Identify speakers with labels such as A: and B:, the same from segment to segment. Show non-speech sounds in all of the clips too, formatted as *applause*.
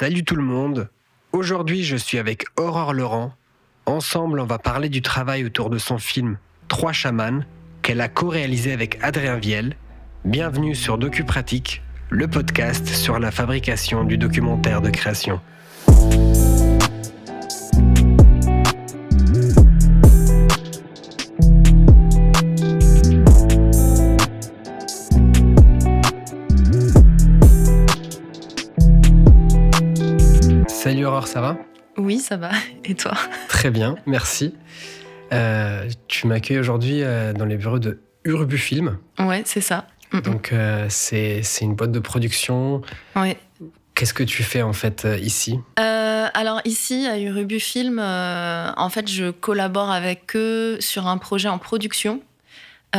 A: Salut tout le monde. Aujourd'hui, je suis avec Aurore Laurent. Ensemble, on va parler du travail autour de son film Trois chamans qu'elle a co-réalisé avec Adrien Viel. Bienvenue sur DocuPratique, le podcast sur la fabrication du documentaire de création. Ça va
B: Oui, ça va. *laughs* Et toi?
A: Très bien, merci. Euh, tu m'accueilles aujourd'hui euh, dans les bureaux de Urbu Film.
B: Ouais, c'est ça. Mm, mm.
A: Donc, euh, c'est une boîte de production.
B: Ouais.
A: Qu'est-ce que tu fais en fait ici?
B: Alors ici, à Urubu Film, en fait, je collabore avec eux sur un projet en production. Pour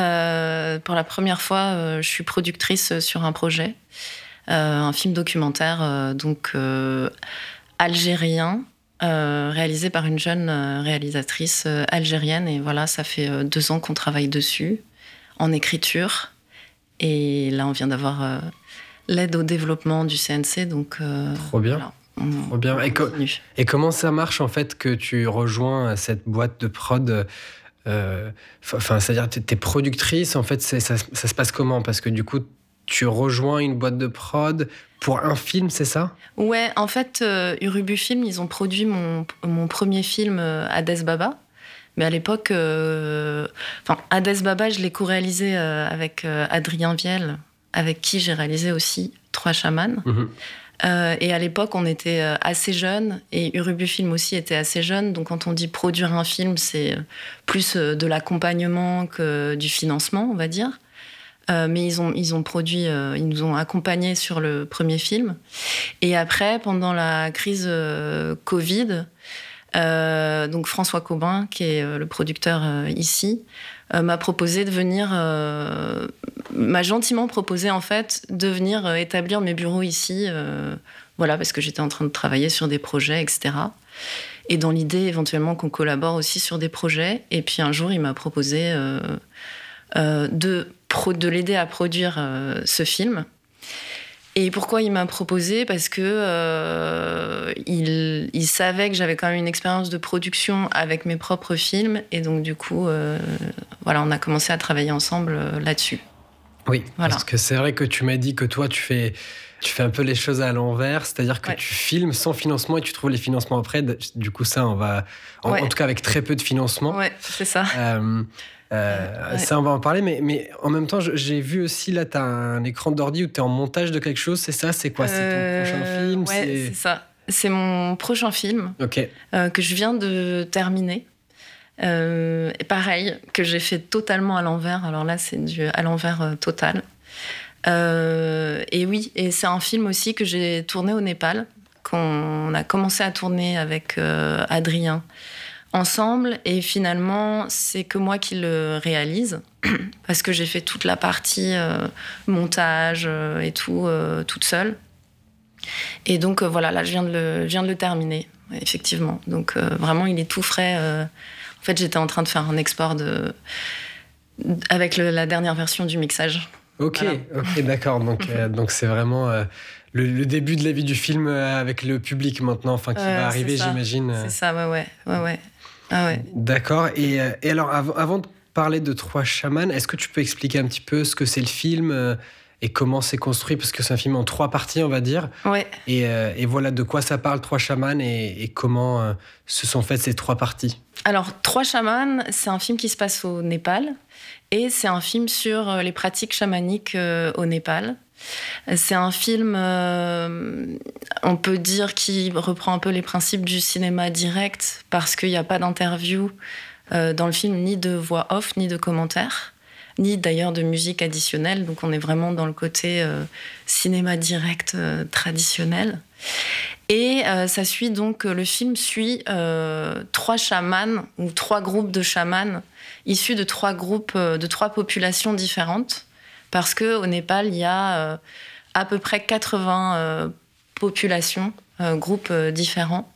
B: la première fois, je suis productrice sur un projet, un film documentaire, donc algérien, euh, réalisé par une jeune euh, réalisatrice euh, algérienne. Et voilà, ça fait deux ans qu'on travaille dessus, en écriture. Et là, on vient d'avoir euh, l'aide au développement du CNC, donc euh,
A: Trop bien.
B: voilà, on-
A: Trop bien. Et, co- comment ça marche en fait que tu rejoins cette boîte de prod Enfin, c'est-à-dire tu es productrice, en fait, ça, ça se passe comment? Parce que du coup, tu rejoins une boîte de prod pour un film, c'est ça?
B: Ouais, en fait, euh, Urubu Film, ils ont produit mon, mon premier film, euh, Hades Baba. Mais à l'époque, euh, enfin, Hades Baba, je l'ai co-réalisé euh, avec euh, Adrien Viel, avec qui j'ai réalisé aussi Trois chamans. Euh, et à l'époque, on était assez jeunes, et Urubu Film aussi était assez jeune. Donc, quand on dit produire un film, c'est plus de l'accompagnement que du financement, on va dire. Euh, mais ils ont, ils ont produit, euh, ils nous ont accompagnés sur le premier film. Et après, pendant la crise euh, Covid, donc François Cobin, qui est le producteur ici, m'a proposé de venir, m'a gentiment proposé en fait de venir établir mes bureaux ici, voilà, parce que j'étais en train de travailler sur des projets, etc. Et dans l'idée éventuellement qu'on collabore aussi sur des projets. Et puis un jour, il m'a proposé de, de l'aider à produire euh, ce film. Et pourquoi il m'a proposé? Parce que euh, il, il savait que j'avais quand même une expérience de production avec mes propres films, et donc du coup, euh, voilà, on a commencé à travailler ensemble là-dessus.
A: Oui,
B: Voilà.
A: parce que c'est vrai que tu m'as dit que toi, tu fais, tu fais un peu les choses à l'envers, c'est-à-dire que
B: Ouais.
A: tu filmes sans financement et tu trouves les financements après. Du coup, ça, on va, en,
B: Ouais.
A: en tout cas avec très peu de financement.
B: Ouais, c'est ça.
A: Euh, euh,
B: Ouais.
A: Ça, on va en parler, mais, mais en même temps, j'ai vu aussi, là, tu as un écran d'ordi où tu es en montage de quelque chose, c'est ça C'est quoi? C'est ton prochain
B: Euh,
A: film?
B: Ouais,
A: c'est-
B: ça. C'est mon prochain film euh, que je viens de terminer. Et pareil, que j'ai fait totalement à l'envers. Alors là, c'est du à l'envers total. Et oui, et c'est un film aussi que j'ai tourné au Népal, qu'on a commencé à tourner avec Adrien ensemble. Et finalement, c'est que moi qui le réalise, *clears throat* parce que j'ai fait toute la partie euh, montage euh, et tout euh, toute seule. Et donc euh, voilà, là, je viens de le, je viens de le terminer, effectivement. Donc vraiment, il est tout frais. En fait, j'étais en train de faire un export de avec le- la dernière version du mixage.
A: ok,
B: Voilà.
A: ok, d'accord. *laughs* Donc, donc c'est vraiment le, le début de la vie du film avec le public maintenant, enfin qui va arriver, j'imagine.
B: C'est ça, ouais, ouais, ouais, ouais. Ah ouais.
A: D'accord. Et, euh, et alors, av- avant de parler de Trois chamans, est-ce que tu peux expliquer un petit peu ce que c'est le film euh, et comment c'est construit? Parce que c'est un film en trois parties, on va dire.
B: Ouais.
A: Et, euh, et voilà de quoi ça parle, Trois chamans, et, et comment euh, se sont faites ces trois parties?
B: Alors, Trois chamans, c'est un film qui se passe au Népal et c'est un film sur les pratiques chamaniques au Népal. C'est un film, euh, on peut dire, qui reprend un peu les principes du cinéma direct parce qu'il n'y a pas d'interview euh, dans le film, ni de voix off, ni de commentaires, ni d'ailleurs de musique additionnelle. Donc on est vraiment dans le côté euh, cinéma direct traditionnel. Et ça suit donc, le film suit trois chamans ou trois groupes de chamans issus de trois groupes, de trois populations différentes. Parce qu'au Népal, il y a euh, à peu près 80 euh, populations, euh, groupes différents.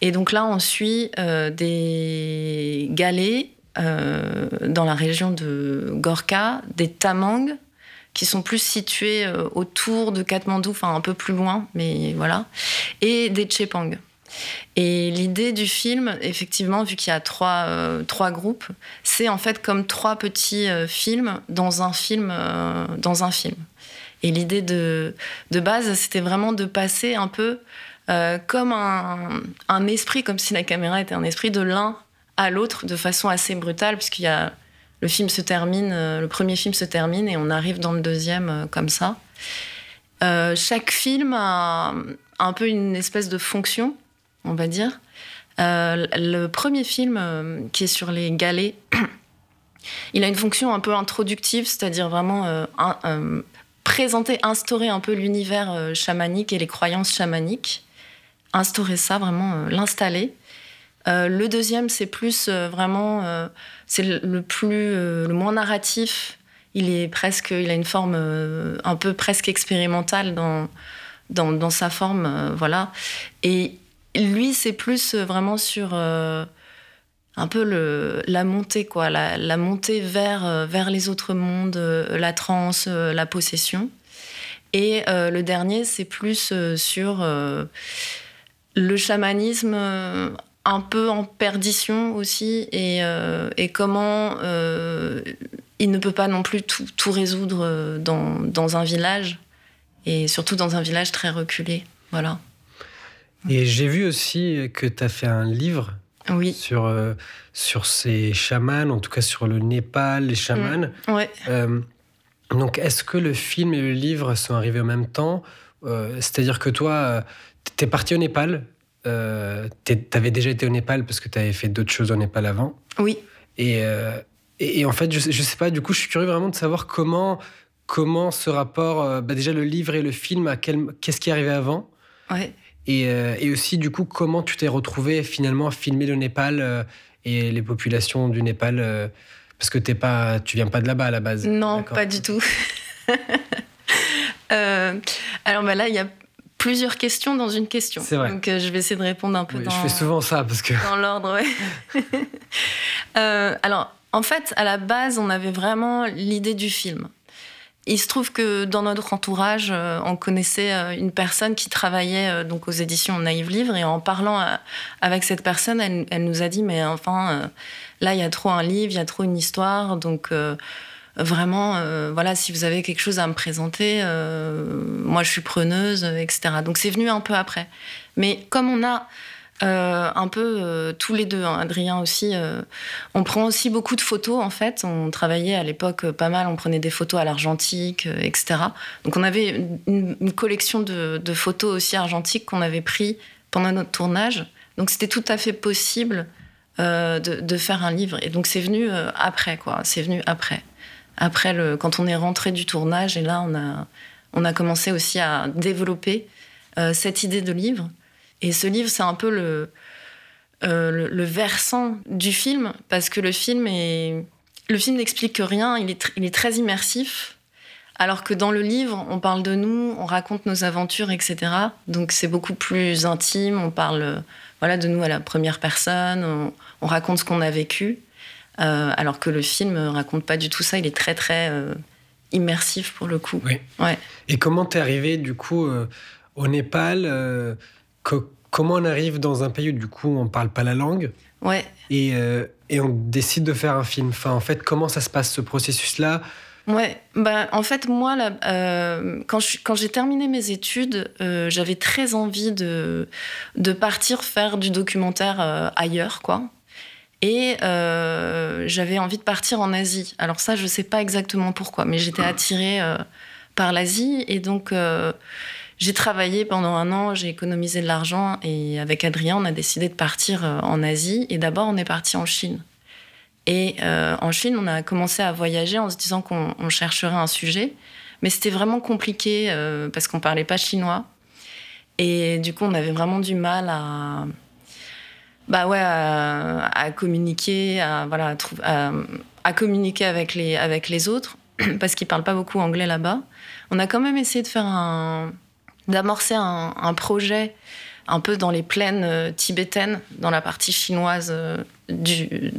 B: Et donc là, on suit euh, des galets euh, dans la région de Gorka, des tamangs, qui sont plus situés euh, autour de Katmandou, enfin un peu plus loin, mais voilà. et des Chepang. Et l'idée du film, effectivement, vu qu'il y a trois, euh, trois groupes, c'est en fait comme trois petits euh, films dans un film. Euh, dans un film. Et l'idée de, de, base, c'était vraiment de passer un peu comme un, un, esprit, comme si la caméra était un esprit de l'un à l'autre de façon assez brutale, puisqu'il y a le film se termine, le premier film se termine et on arrive dans le deuxième comme ça. chaque film a un peu une espèce de fonction on va dire. Euh, le premier film euh, qui est sur les galets, *clears throat* il a une fonction un peu introductive, c'est-à-dire vraiment euh, présenter, instaurer un peu l'univers chamanique et les croyances chamaniques. Instaurer ça, vraiment l'installer. le deuxième, c'est plus vraiment, c'est le, plus, le moins narratif. Il est presque, il a une forme un peu presque expérimentale dans, dans, dans sa forme, voilà. Et lui, c'est plus euh, vraiment sur euh, un peu la montée, quoi, la, montée vers, euh, vers les autres mondes, la transe, la possession. Et le dernier, c'est plus sur le chamanisme un peu en perdition aussi et, et comment il ne peut pas non plus tout, tout résoudre dans, dans, un village et surtout dans un village très reculé. Voilà.
A: Et j'ai vu aussi que tu as fait un livre
B: oui.
A: sur, euh, sur ces chamans, en tout cas sur le Népal, les chamans.
B: Mm. Ouais.
A: Euh, donc, est-ce que le film et le livre sont arrivés en même temps? Euh, C'est-à-dire que toi, tu es parti au Népal. tu avais déjà été au Népal parce que tu avais fait d'autres choses au Népal avant.
B: Oui.
A: Et, et, en fait, je, je sais pas, du coup, je suis curieux vraiment de savoir comment, comment ce rapport, bah déjà le livre et le film, qu'est-ce qui est arrivé avant?
B: Ouais.
A: Euh, et, aussi, du coup, comment tu t'es retrouvé finalement à filmer le Népal euh, et les populations du Népal euh, Parce que t'es pas, tu viens pas de là-bas à la base.
B: Non, pas du tout. *laughs* alors bah là, il y a plusieurs questions dans une question.
A: C'est vrai.
B: Donc je vais essayer de répondre un peu dans.
A: Je fais souvent ça parce que.
B: Dans l'ordre, oui. *laughs* alors, en fait, à la base, on avait vraiment l'idée du film. Il se trouve que dans notre entourage, euh, on connaissait euh, une personne qui travaillait euh, donc aux éditions Naïve Livre et en parlant avec cette personne, elle, nous a dit mais enfin là il y a trop un livre, il y a trop une histoire, donc vraiment voilà si vous avez quelque chose à me présenter, moi je suis preneuse, etc. Donc c'est venu un peu après. Mais comme on a euh, un peu euh, tous les deux, hein, Adrien aussi. Euh, on prend aussi beaucoup de photos en fait. On travaillait à l'époque pas mal, on prenait des photos à l'argentique, etc. Donc on avait une, collection de, photos aussi argentiques qu'on avait pris pendant notre tournage. Donc c'était tout à fait possible de, faire un livre. Et donc c'est venu après, quoi. C'est venu après. Après, le, quand on est rentré du tournage, et là on a, on a commencé aussi à développer cette idée de livre. Et ce livre, c'est un peu le, euh, le, versant du film, parce que le film est. Le film n'explique rien, il est, il est très immersif. Alors que dans le livre, on parle de nous, on raconte nos aventures, etc. Donc c'est beaucoup plus intime, on parle voilà, de nous à la première personne, on, raconte ce qu'on a vécu. Euh, alors que le film raconte pas du tout ça, il est très très euh, immersif pour le coup.
A: Oui.
B: Ouais.
A: Et comment t'es arrivé du coup au Népal comment on arrive dans un pays où du coup on parle pas la langue
B: Ouais.
A: Et, euh, et on décide de faire un film? Enfin, en fait, comment ça se passe ce processus-là?
B: Ouais, bah, en fait, moi, là, euh, quand, quand j'ai terminé mes études, euh, j'avais très envie de, de partir faire du documentaire ailleurs, quoi. Et j'avais envie de partir en Asie. Alors ça, je sais pas exactement pourquoi, mais j'étais attirée par l'Asie. Et donc, j'ai travaillé pendant un an, j'ai économisé de l'argent et avec Adrien, on a décidé de partir euh, en Asie. Et d'abord, on est parti en Chine. Et euh, en Chine, on a commencé à voyager en se disant qu'on chercherait un sujet. Mais c'était vraiment compliqué euh, parce qu'on parlait pas chinois. Et du coup, on avait vraiment du mal à, bah ouais, à, communiquer, à, voilà, à, communiquer avec les, avec les autres *clears throat* parce qu'ils parlent pas beaucoup anglais là-bas. On a quand même essayé de faire un, d'amorcer un, projet un peu dans les plaines tibétaines, dans la partie chinoise du,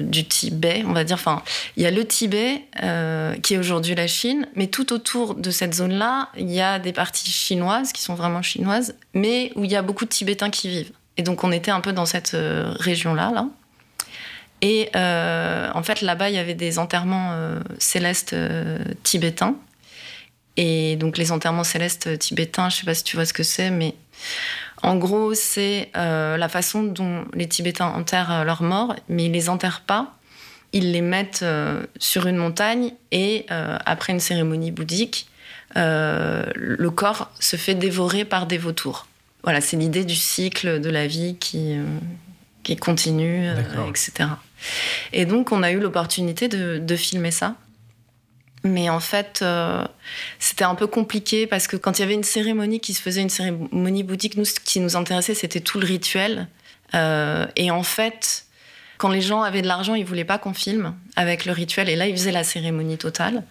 B: du, Tibet, on va dire. Enfin, il y a le Tibet, qui est aujourd'hui la Chine, mais tout autour de cette zone-là, il y a des parties chinoises, qui sont vraiment chinoises, mais où il y a beaucoup de Tibétains qui vivent. Et donc, on était un peu dans cette région-là, là. Et euh, en fait, là-bas, il y avait des enterrements euh, célestes euh, tibétains. Et donc, les enterrements célestes tibétains, je ne sais pas si tu vois ce que c'est, mais en gros, c'est la façon dont les Tibétains enterrent leurs morts, mais ils les enterrent pas. Ils les mettent sur une montagne et après une cérémonie bouddhique, le corps se fait dévorer par des vautours. Voilà, c'est l'idée du cycle de la vie qui, qui continue, etc. Et donc, on a eu l'opportunité de, filmer ça. Mais en fait, euh, c'était un peu compliqué parce que quand il y avait une cérémonie qui se faisait, une cérémonie bouddhique, nous, ce qui nous intéressait, c'était tout le rituel. Euh, et en fait, quand les gens avaient de l'argent, ils voulaient pas qu'on filme avec le rituel. Et là, ils faisaient la cérémonie totale.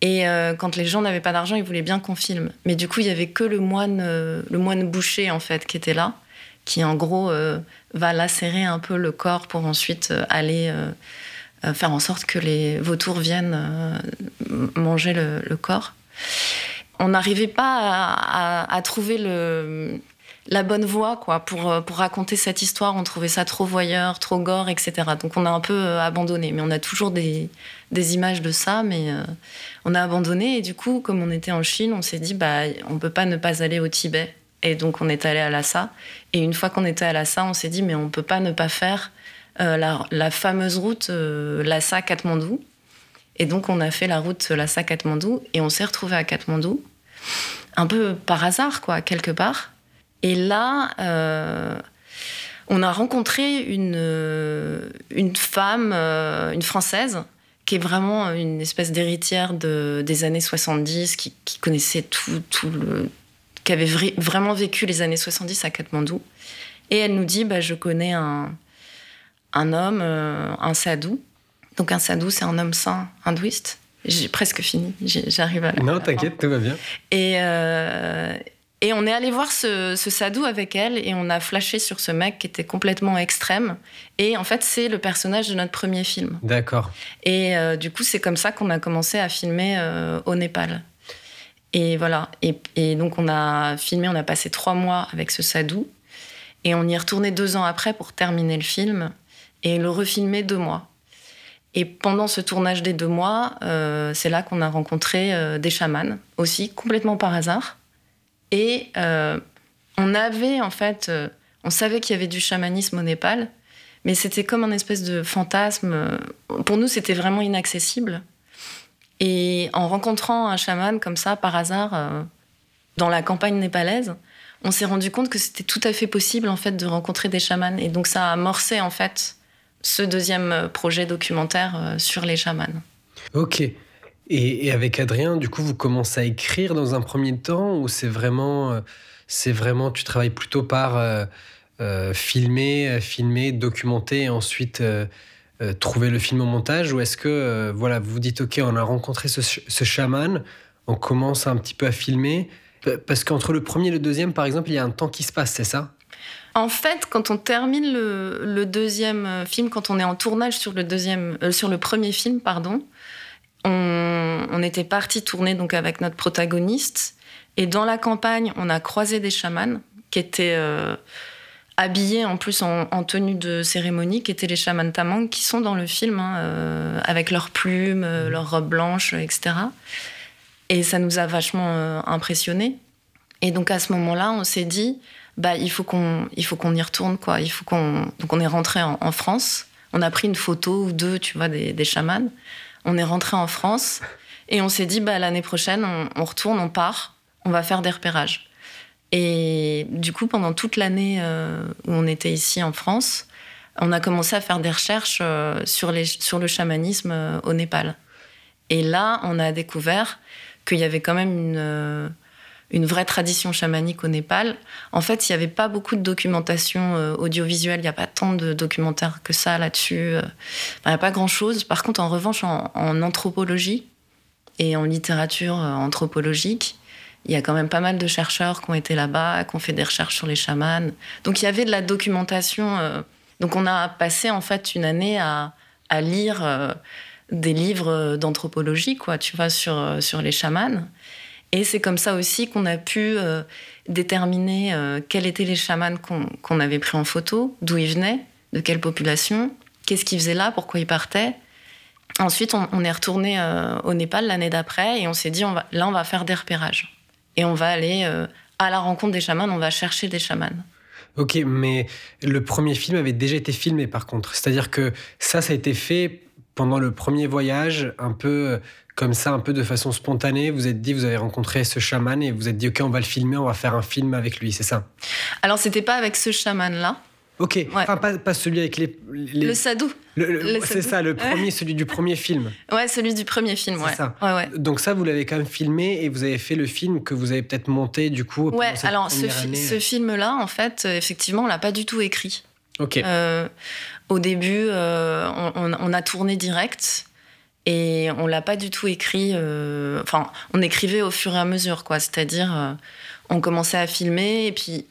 B: Et euh, quand les gens n'avaient pas d'argent, ils voulaient bien qu'on filme. Mais du coup, il y avait que le moine, le moine boucher en fait, qui était là qui en gros va lacérer un peu le corps pour ensuite aller faire en sorte que les vautours viennent manger le, corps. On n'arrivait pas à, trouver la bonne voie quoi, pour, pour raconter cette histoire. On trouvait ça trop voyeur, trop gore, etc. Donc on a un peu abandonné. Mais on a toujours des, des images de ça, mais on a abandonné. Et du coup, comme on était en Chine, on s'est dit, bah, on ne peut pas ne pas aller au Tibet. Et donc on est allé à Lhasa. Et une fois qu'on était à Lhasa, on s'est dit mais on peut pas ne pas faire euh, la, fameuse route euh, Lhasa-Katmandou. Et donc on a fait la route Lhasa-Katmandou et on s'est retrouvé à Katmandou, un peu par hasard quoi, quelque part. Et là, euh, on a rencontré une, une femme, une française, qui est vraiment une espèce d'héritière de, des années 70, qui, qui connaissait tout, tout le, qui avait vraiment vécu les années 70 à Katmandou. Et elle nous dit bah, Je connais un, un homme, euh, un sadhu. Donc, un sadhu, c'est un homme saint hindouiste. J'ai presque fini, j'arrive à.
A: Non, t'inquiète, tout va bien.
B: Et, euh, et on est allé voir ce, ce, sadhu avec elle et on a flashé sur ce mec qui était complètement extrême. Et en fait, c'est le personnage de notre premier film.
A: D'accord.
B: Et euh, du coup, c'est comme ça qu'on a commencé à filmer au Népal. Et voilà. Et, donc, on a filmé, on a passé trois mois avec ce Sadou. Et on y est retourné deux ans après pour terminer le film et le refilmer deux mois. Et pendant ce tournage des deux mois, euh, c'est là qu'on a rencontré euh, des chamans aussi, complètement par hasard. Et euh, on avait, en fait, on savait qu'il y avait du chamanisme au Népal, mais c'était comme un espèce de fantasme. Pour nous, c'était vraiment inaccessible. Et en rencontrant un chaman comme ça, par hasard, dans la campagne népalaise, on s'est rendu compte que c'était tout à fait possible en fait de rencontrer des chamans. Et donc ça a amorcé en fait ce deuxième projet documentaire euh, sur les chamans.
A: Ok. Et, avec Adrien, du coup, vous commencez à écrire dans un premier temps ou c'est vraiment, euh, c'est vraiment, tu travailles plutôt par filmer, filmer, documenter et ensuite euh, trouver le film au montage ou est-ce que euh, voilà vous vous dites ok on a rencontré ce, ce, chaman on commence un petit peu à filmer parce qu'entre le premier et le deuxième par exemple il y a un temps qui se passe c'est ça?
B: En fait, quand on termine le, deuxième euh, film, quand on est en tournage sur le deuxième, sur le premier film, pardon, on, était parti tourner donc avec notre protagoniste et dans la campagne, on a croisé des chamans qui étaient habillés en plus en, tenue de cérémonie, qui étaient les chamans tamang, qui sont dans le film, hein, euh, avec leurs plumes, euh, leurs robes blanches, etc. Et ça nous a vachement euh, impressionnés. Et donc à ce moment-là, on s'est dit, bah il faut qu'on, il faut qu'on y retourne quoi. Il faut qu'on, donc on est rentré en, France. On a pris une photo ou deux, tu vois, des, des chamans. On est rentré en France et on s'est dit, bah l'année prochaine, on, retourne, on part, on va faire des repérages. Et du coup, pendant toute l'année euh, où on était ici en France, on a commencé à faire des recherches euh, sur, les, sur le chamanisme euh, au Népal. Et là, on a découvert qu'il y avait quand même une, une vraie tradition chamanique au Népal. En fait, il n'y avait pas beaucoup de documentation audiovisuelle, il n'y a pas tant de documentaires que ça là-dessus. il n'y a pas grand-chose. Par contre, en revanche, en, anthropologie et en littérature anthropologique, il y a quand même pas mal de chercheurs qui ont été là-bas, qui ont fait des recherches sur les chamans. Donc il y avait de la documentation. Euh, donc on a passé en fait une année à, lire euh, des livres d'anthropologie, quoi, tu vois, sur, euh, sur les chamans. Et c'est comme ça aussi qu'on a pu déterminer quels étaient les chamans qu'on avait pris en photo, d'où ils venaient, de quelle population, qu'est-ce qu'ils faisaient là, pourquoi ils partaient. Ensuite, on, est retourné au Népal l'année d'après et on s'est dit, là, on va faire des repérages et on va aller euh, à la rencontre des chamans, on va chercher des chamans.
A: Ok, mais le premier film avait déjà été filmé par contre. C'est-à-dire que ça, ça a été fait pendant le premier voyage, un peu euh, comme ça, un peu de façon spontanée. Vous êtes dit, vous avez rencontré ce chaman et vous êtes dit, ok, on va le filmer, on va faire un film avec lui, c'est ça?
B: Alors, c'était pas avec ce chaman-là.
A: Ok, enfin, pas, celui avec les.
B: Le sadou.
A: c'est ça, le premier, celui du premier film.
B: Ouais, celui du premier film, ouais.
A: Ça. Donc ça, vous l'avez quand même filmé et vous avez fait le film que vous avez peut-être monté du coup.
B: Ouais, alors ce, ce film-là, en fait, euh, effectivement, on l'a pas du tout écrit.
A: Ok.
B: Euh, au début, euh, on, a tourné direct et on l'a pas du tout écrit. Enfin, on écrivait au fur et à mesure, quoi. C'est-à-dire, on commençait à filmer et puis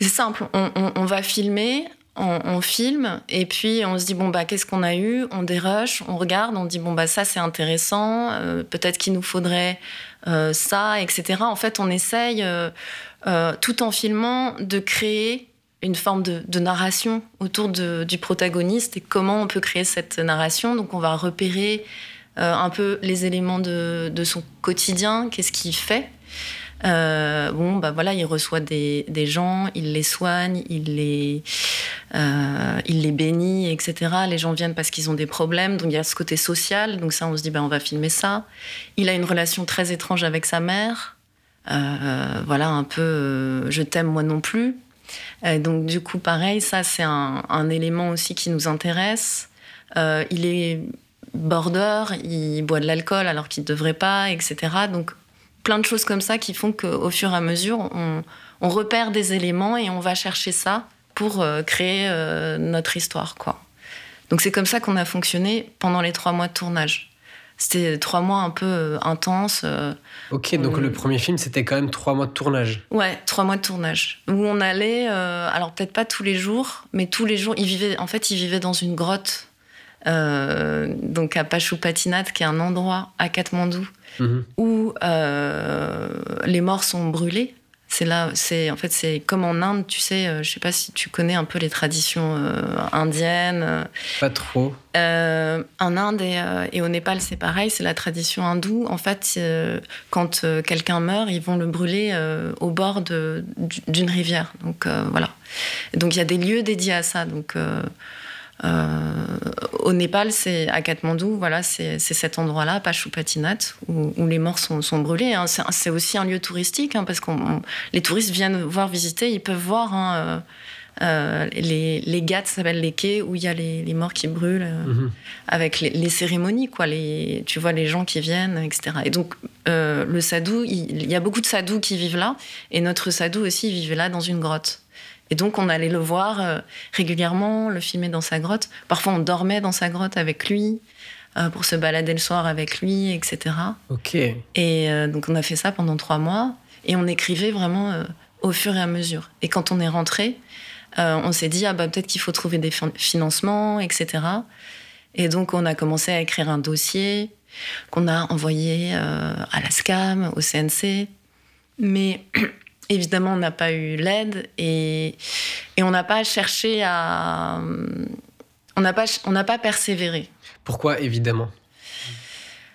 B: c'est simple, on, va filmer, on, filme, et puis on se dit, bon, bah, qu'est-ce qu'on a eu? On dérush, on regarde, on dit, bon, bah, ça, c'est intéressant, euh, peut-être qu'il nous faudrait euh, ça, etc. En fait, on essaye, euh, tout en filmant, de créer une forme de, narration autour du protagoniste et comment on peut créer cette narration. Donc, on va repérer un peu les éléments de, son quotidien, qu'est-ce qu'il fait. Euh, bon, bah voilà, il reçoit des, gens, il les soigne, il les, euh, il les bénit, etc. Les gens viennent parce qu'ils ont des problèmes, donc il y a ce côté social. Donc ça, on se dit, bah, on va filmer ça. Il a une relation très étrange avec sa mère. Euh, voilà, un peu, je t'aime moi non plus. Donc du coup, pareil, ça c'est un, élément aussi qui nous intéresse. il est border, il boit de l'alcool alors qu'il ne devrait pas, etc. Donc plein de choses comme ça qui font qu'au fur et à mesure, on, repère des éléments et on va chercher ça pour euh, créer euh, notre histoire. quoi. Donc c'est comme ça qu'on a fonctionné pendant les trois mois de tournage. C'était trois mois un peu euh, intenses.
A: ok, donc le premier film, c'était quand même trois mois de tournage.
B: Ouais, trois mois de tournage. Où on allait, alors peut-être pas tous les jours, mais tous les jours, il vivait, en fait, il vivait dans une grotte. donc à Pachupatinat, qui est un endroit à Katmandou, Mhm. où euh, les morts sont brûlés. C'est là, c'est en fait c'est comme en Inde, tu sais, euh, je sais pas si tu connais un peu les traditions euh, indiennes.
A: Pas trop.
B: en Inde et, au Népal, c'est pareil, c'est la tradition hindoue. En fait, quand quelqu'un meurt, ils vont le brûler au bord d'une rivière. Donc voilà. Donc il y a des lieux dédiés à ça. Donc euh, au Népal, c'est à Katmandou, voilà, c'est cet endroit-là, Pachupatinat, où, où, les morts sont, sont brûlés. Hein. C'est aussi un lieu touristique, hein, parce que les touristes viennent voir visiter, ils peuvent voir hein, euh, euh, les, les ça s'appelle les quais, où il y a les, les morts qui brûlent, mhm. avec les, cérémonies, quoi. Les, tu vois les gens qui viennent, etc. Et donc, le sadou, il, il, y a beaucoup de sadous qui vivent là, et notre sadou aussi vivait là dans une grotte. Et donc, on allait le voir euh, régulièrement, le filmer dans sa grotte. Parfois, on dormait dans sa grotte avec lui euh, pour se balader le soir avec lui, etc.
A: Ok.
B: Et euh, donc, on a fait ça pendant trois mois et on écrivait vraiment au fur et à mesure. Et quand on est rentré, on s'est dit, ah bah, peut-être qu'il faut trouver des financements, etc. Et donc, on a commencé à écrire un dossier qu'on a envoyé à la SCAM, au CNC. Mais *clears throat* Évidemment, on n'a pas eu l'aide et, et on n'a pas cherché à. On n'a pas, on pas persévéré.
A: Pourquoi, évidemment?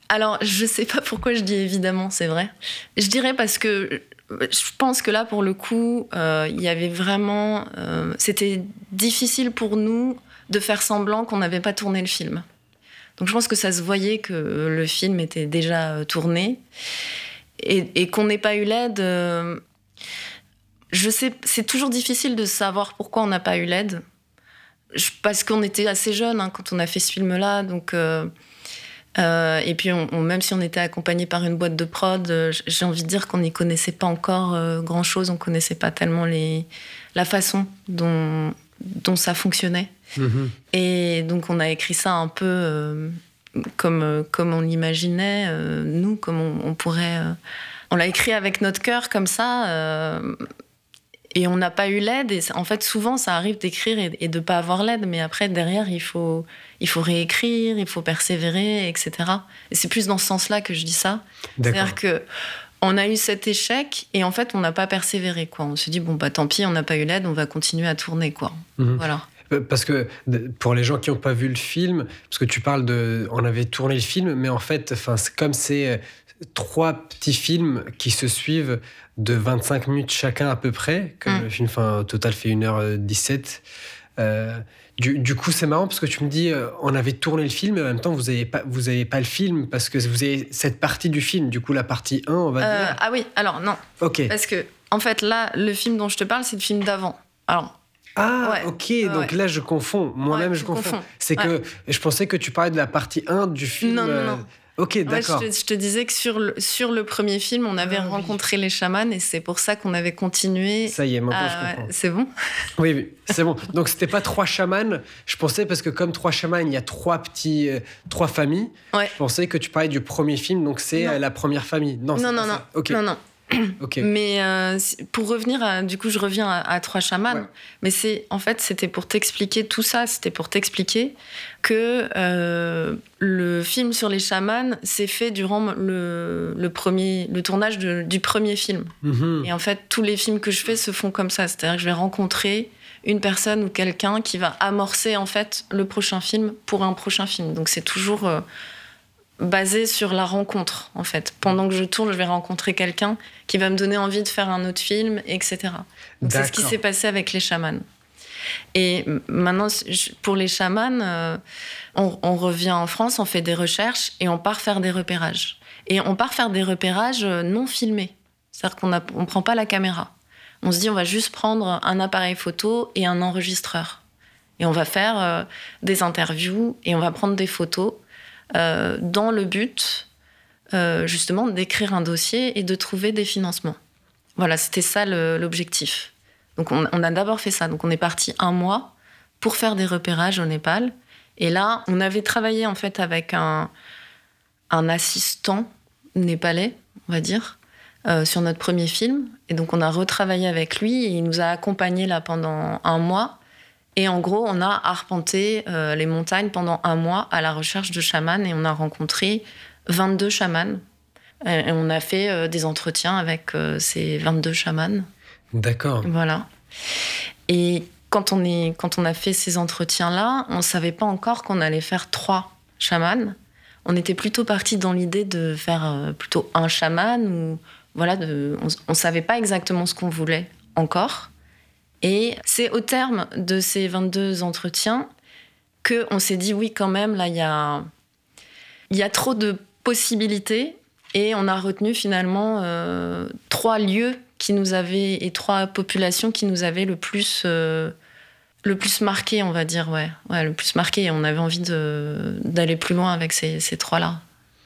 B: Alors, je ne sais pas pourquoi je dis évidemment, c'est vrai. Je dirais parce que je pense que là, pour le coup, euh, il y avait vraiment. Euh, c'était difficile pour nous de faire semblant qu'on n'avait pas tourné le film. Donc, je pense que ça se voyait que le film était déjà euh, tourné. Et, et qu'on n'ait pas eu l'aide, je sais, c'est toujours difficile de savoir pourquoi on n'a pas eu l'aide. Parce qu'on était assez jeunes hein, quand on a fait ce film-là, donc. Euh, euh, et puis, même si on était accompagné par une boîte de prod, euh, j'ai envie de dire qu'on n'y connaissait pas encore grand-chose. On connaissait pas tellement les, la façon dont, dont ça fonctionnait. Mm-hmm. Et donc, on a écrit ça un peu comme, comme on l'imaginait, nous, comme on, pourrait on l'a écrit avec notre cœur comme ça. et on n'a pas eu l'aide. Et en fait, souvent, ça arrive d'écrire et, de ne pas avoir l'aide. Mais après, derrière, il faut, il faut réécrire, il faut persévérer, etc. Et c'est plus dans ce sens-là que je dis ça. C'est-à-dire que on a eu cet échec et en fait, on n'a pas persévéré. Quoi. On se dit, bon, bah tant pis, on n'a pas eu l'aide, on va continuer à tourner. Quoi. Mhm. Voilà.
A: Euh, parce que pour les gens qui n'ont pas vu le film, parce que tu parles de. On avait tourné le film, mais en fait, comme c'est euh, trois petits films qui se suivent de 25 minutes chacun à peu près, comme mm. le film au total fait 1h17. Euh, du, coup, c'est marrant parce que tu me dis, euh, on avait tourné le film, mais en même temps, vous n'avez pas, vous avez pas le film parce que vous avez cette partie du film. Du coup, la partie 1, on va euh, dire.
B: Ah oui, alors non.
A: Ok.
B: Parce que, en fait, là, le film dont je te parle, c'est le film d'avant. Alors.
A: Ah, ok, donc là je confonds, moi-même je confonds. C'est que je pensais que tu parlais de la partie 1 du film.
B: Non, non, non.
A: Ok, d'accord.
B: je, te disais que sur le, sur le premier film, on avait ah rencontré les chamans et c'est pour ça qu'on avait continué.
A: Ça y est, maintenant je comprends.
B: C'est bon?
A: Oui, oui c'est bon. Donc c'était pas trois chamans. Je pensais parce que comme trois chamans, il y a trois petits, euh, trois familles. Je pensais que tu parlais du premier film, donc c'est euh, la première famille.
B: Non, non, non, non. non, non. *coughs* Mais euh, pour revenir, à, du coup, je reviens à, Trois chamans. Mais c'est en fait, c'était pour t'expliquer tout ça. C'était pour t'expliquer que euh, le film sur les chamans s'est fait durant le, le, premier, le tournage du premier film. Mhm. Et en fait, tous les films que je fais se font comme ça. C'est-à-dire que je vais rencontrer une personne ou quelqu'un qui va amorcer en fait le prochain film pour un prochain film. Donc c'est toujours euh, basé sur la rencontre, en fait. Pendant que je tourne, je vais rencontrer quelqu'un qui va me donner envie de faire un autre film, etc. c'est ce qui s'est passé avec les chamans. Et maintenant, pour les chamans, euh, on, revient en France, on fait des recherches et on part faire des repérages. Et on part faire des repérages euh, non filmés. C'est-à-dire qu'on ne prend pas la caméra. On se dit, on va juste prendre un appareil photo et un enregistreur. Et on va faire euh, des interviews et on va prendre des photos euh, dans le but euh, justement d'écrire un dossier et de trouver des financements. Voilà, c'était ça l'objectif. Donc on, a d'abord fait ça. Donc on est parti un mois pour faire des repérages au Népal. Et là, on avait travaillé en fait avec un, assistant népalais, on va dire, euh, sur notre premier film. Et donc on a retravaillé avec lui et il nous a accompagnés là pendant un mois et en gros, on a arpenté euh, les montagnes pendant un mois à la recherche de chamans et on a rencontré 22 chamans. Et on a fait euh, des entretiens avec euh, ces 22 chamans.
A: D'accord.
B: Voilà. Et quand on, est, quand on a fait ces entretiens-là, on ne savait pas encore qu'on allait faire trois chamans. On était plutôt parti dans l'idée de faire plutôt un chaman ou voilà, de, on ne savait pas exactement ce qu'on voulait encore. Et c'est au terme de ces 22 entretiens qu'on s'est dit oui quand même, là, il y a, y a trop de possibilités. Et on a retenu finalement euh, trois lieux qui nous avaient, et trois populations qui nous avaient le plus, euh, le plus marqué, on va dire, ouais. ouais le plus marqué. Et on avait envie d'aller plus loin avec ces, ces trois-là.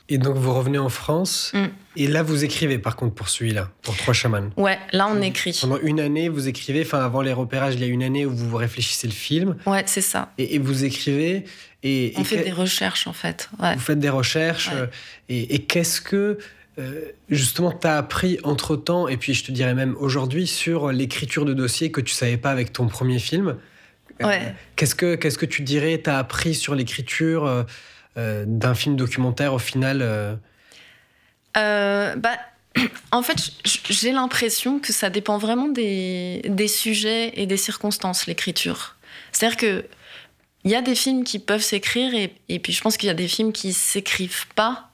A: Et donc vous revenez en France, mm. et là vous écrivez par contre pour celui-là, pour Trois Chamans.
B: Ouais, là on écrit.
A: Pendant une année vous écrivez, enfin avant les repérages, il y a une année où vous réfléchissez le film.
B: Ouais, c'est ça.
A: Et, vous écrivez. Et,
B: on fait des recherches en fait. Ouais.
A: Vous faites des recherches. Euh, et, qu'est-ce que euh, justement tu as appris entre temps, et puis je te dirais même aujourd'hui, sur l'écriture de dossier que tu savais pas avec ton premier film?
B: Euh, Ouais.
A: qu'est-ce, que, qu'est-ce que tu dirais, tu as appris sur l'écriture d'un film documentaire au final
B: euh euh, bah, *clears throat* En fait, j'ai l'impression que ça dépend vraiment des, des sujets et des circonstances, l'écriture. C'est-à-dire que il y a des films qui peuvent s'écrire et, puis je pense qu'il y a des films qui s'écrivent pas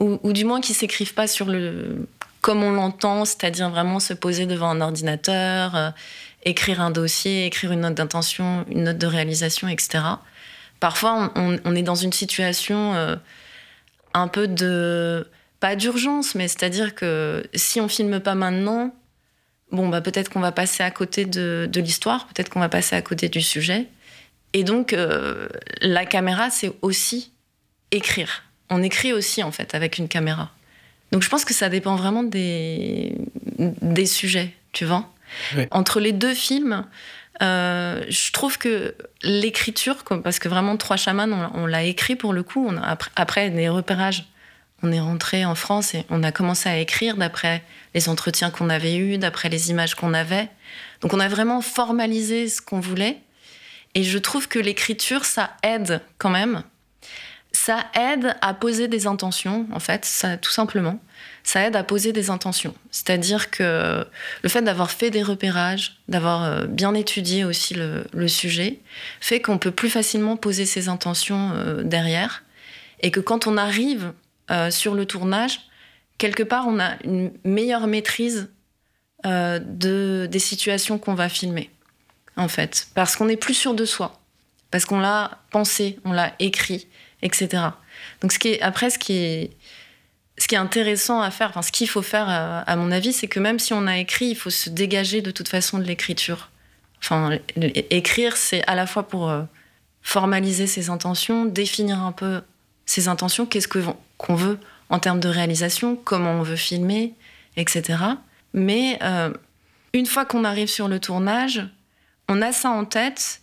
B: ou, ou, du moins qui s'écrivent pas sur le comme on l'entend, c'est-à-dire vraiment se poser devant un ordinateur, écrire un dossier, écrire une note d'intention, une note de réalisation, etc. Parfois, on, est dans une situation euh, un peu de. pas d'urgence, mais c'est-à-dire que si on filme pas maintenant, bon, bah, peut-être qu'on va passer à côté de, l'histoire, peut-être qu'on va passer à côté du sujet. Et donc, euh, la caméra, c'est aussi écrire. On écrit aussi, en fait, avec une caméra. Donc, je pense que ça dépend vraiment des, des sujets, tu vois. Entre les deux films, euh, je trouve que l'écriture, parce que vraiment Trois chamans, on, l'a écrit pour le coup, on après, des repérages, on est rentré en France et on a commencé à écrire d'après les entretiens qu'on avait eus, d'après les images qu'on avait. Donc on a vraiment formalisé ce qu'on voulait. Et je trouve que l'écriture, ça aide quand même. Ça aide à poser des intentions, en fait, ça, tout simplement. Ça aide à poser des intentions. C'est-à-dire que le fait d'avoir fait des repérages, d'avoir euh, bien étudié aussi le, sujet, fait qu'on peut plus facilement poser ses intentions euh, derrière. Et que quand on arrive euh, sur le tournage, quelque part, on a une meilleure maîtrise de, des situations qu'on va filmer en fait, parce qu'on n'est plus sûr de soi, parce qu'on l'a pensé, on l'a écrit, etc. Donc ce qui est, après, ce qui est, ce qui est intéressant à faire, enfin ce qu'il faut faire, euh, à, mon avis, c'est que même si on a écrit, il faut se dégager de toute façon de l'écriture. Enfin, écrire, c'est à la fois pour euh, formaliser ses intentions, définir un peu ses intentions, qu'est-ce qu'on veut en termes de réalisation, comment on veut filmer, etc. Mais euh, une fois qu'on arrive sur le tournage, on a ça en tête,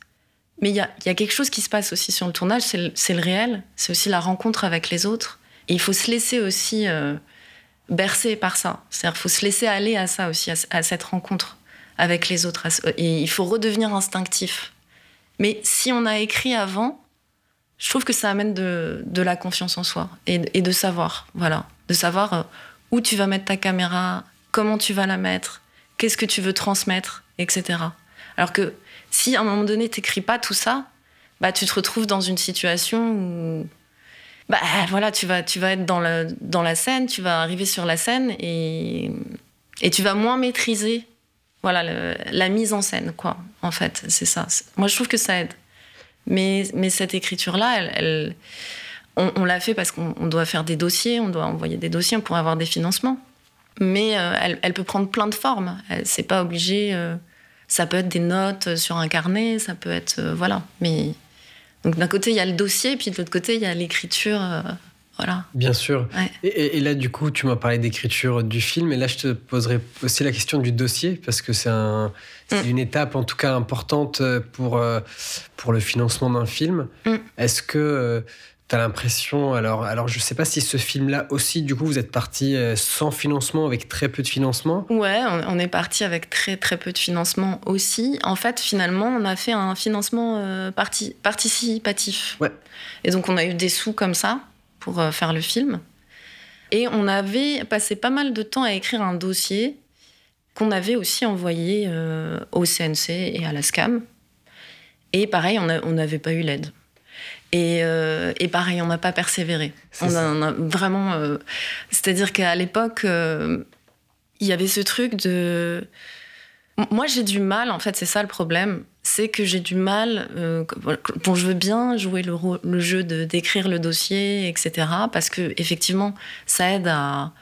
B: mais il y a, quelque chose qui se passe aussi sur le tournage, c'est le, réel, c'est aussi la rencontre avec les autres. Et il faut se laisser aussi euh, bercer par ça. C'est-à-dire faut se laisser aller à ça aussi, à, cette rencontre avec les autres. Et il faut redevenir instinctif. Mais si on a écrit avant, je trouve que ça amène de, la confiance en soi et, de savoir, voilà, de savoir euh, où tu vas mettre ta caméra, comment tu vas la mettre, qu'est-ce que tu veux transmettre, etc. Alors que si à un moment donné, t'écris pas tout ça, bah, tu te retrouves dans une situation où bah, voilà, tu, vas, tu vas être dans la, dans la scène, tu vas arriver sur la scène et, et tu vas moins maîtriser voilà, la mise en scène, quoi, en fait. C'est ça. Moi, je trouve que ça aide. Mais, mais cette écriture-là, elle, on, l'a fait parce qu'on doit faire des dossiers, on doit envoyer des dossiers pour avoir des financements. Mais euh, elle, peut prendre plein de formes. C'est pas obligé. Euh, ça peut être des notes sur un carnet, ça peut être. Euh, voilà. Mais. Donc d'un côté, il y a le dossier, puis de l'autre côté, il y a l'écriture. Euh, voilà.
A: Bien sûr. Et, là, du coup, tu m'as parlé d'écriture du film, et là, je te poserai aussi la question du dossier, parce que c'est un, mm. une étape, en tout cas, importante pour, euh, pour le financement d'un film. Mm. Est-ce que T'as l'impression, alors, alors je sais pas si ce film-là aussi, du coup, vous êtes parti euh, sans financement, avec très peu de financement?
B: Ouais, on, est parti avec très très peu de financement aussi. En fait, finalement, on a fait un financement euh, participatif.
A: Ouais.
B: Et donc, on a eu des sous comme ça pour euh, faire le film. Et on avait passé pas mal de temps à écrire un dossier qu'on avait aussi envoyé au CNC et à la SCAM. Et pareil, on n'avait pas eu l'aide. Euh, et, pareil, on n'a pas persévéré. On a, vraiment. Euh, c'est-à-dire qu'à l'époque, euh, il y avait ce truc de. Moi, j'ai du mal, en fait, c'est ça le problème. C'est que j'ai du mal. bon, je veux bien jouer le, le jeu de d'écrire le dossier, etc. Parce que effectivement, ça aide à,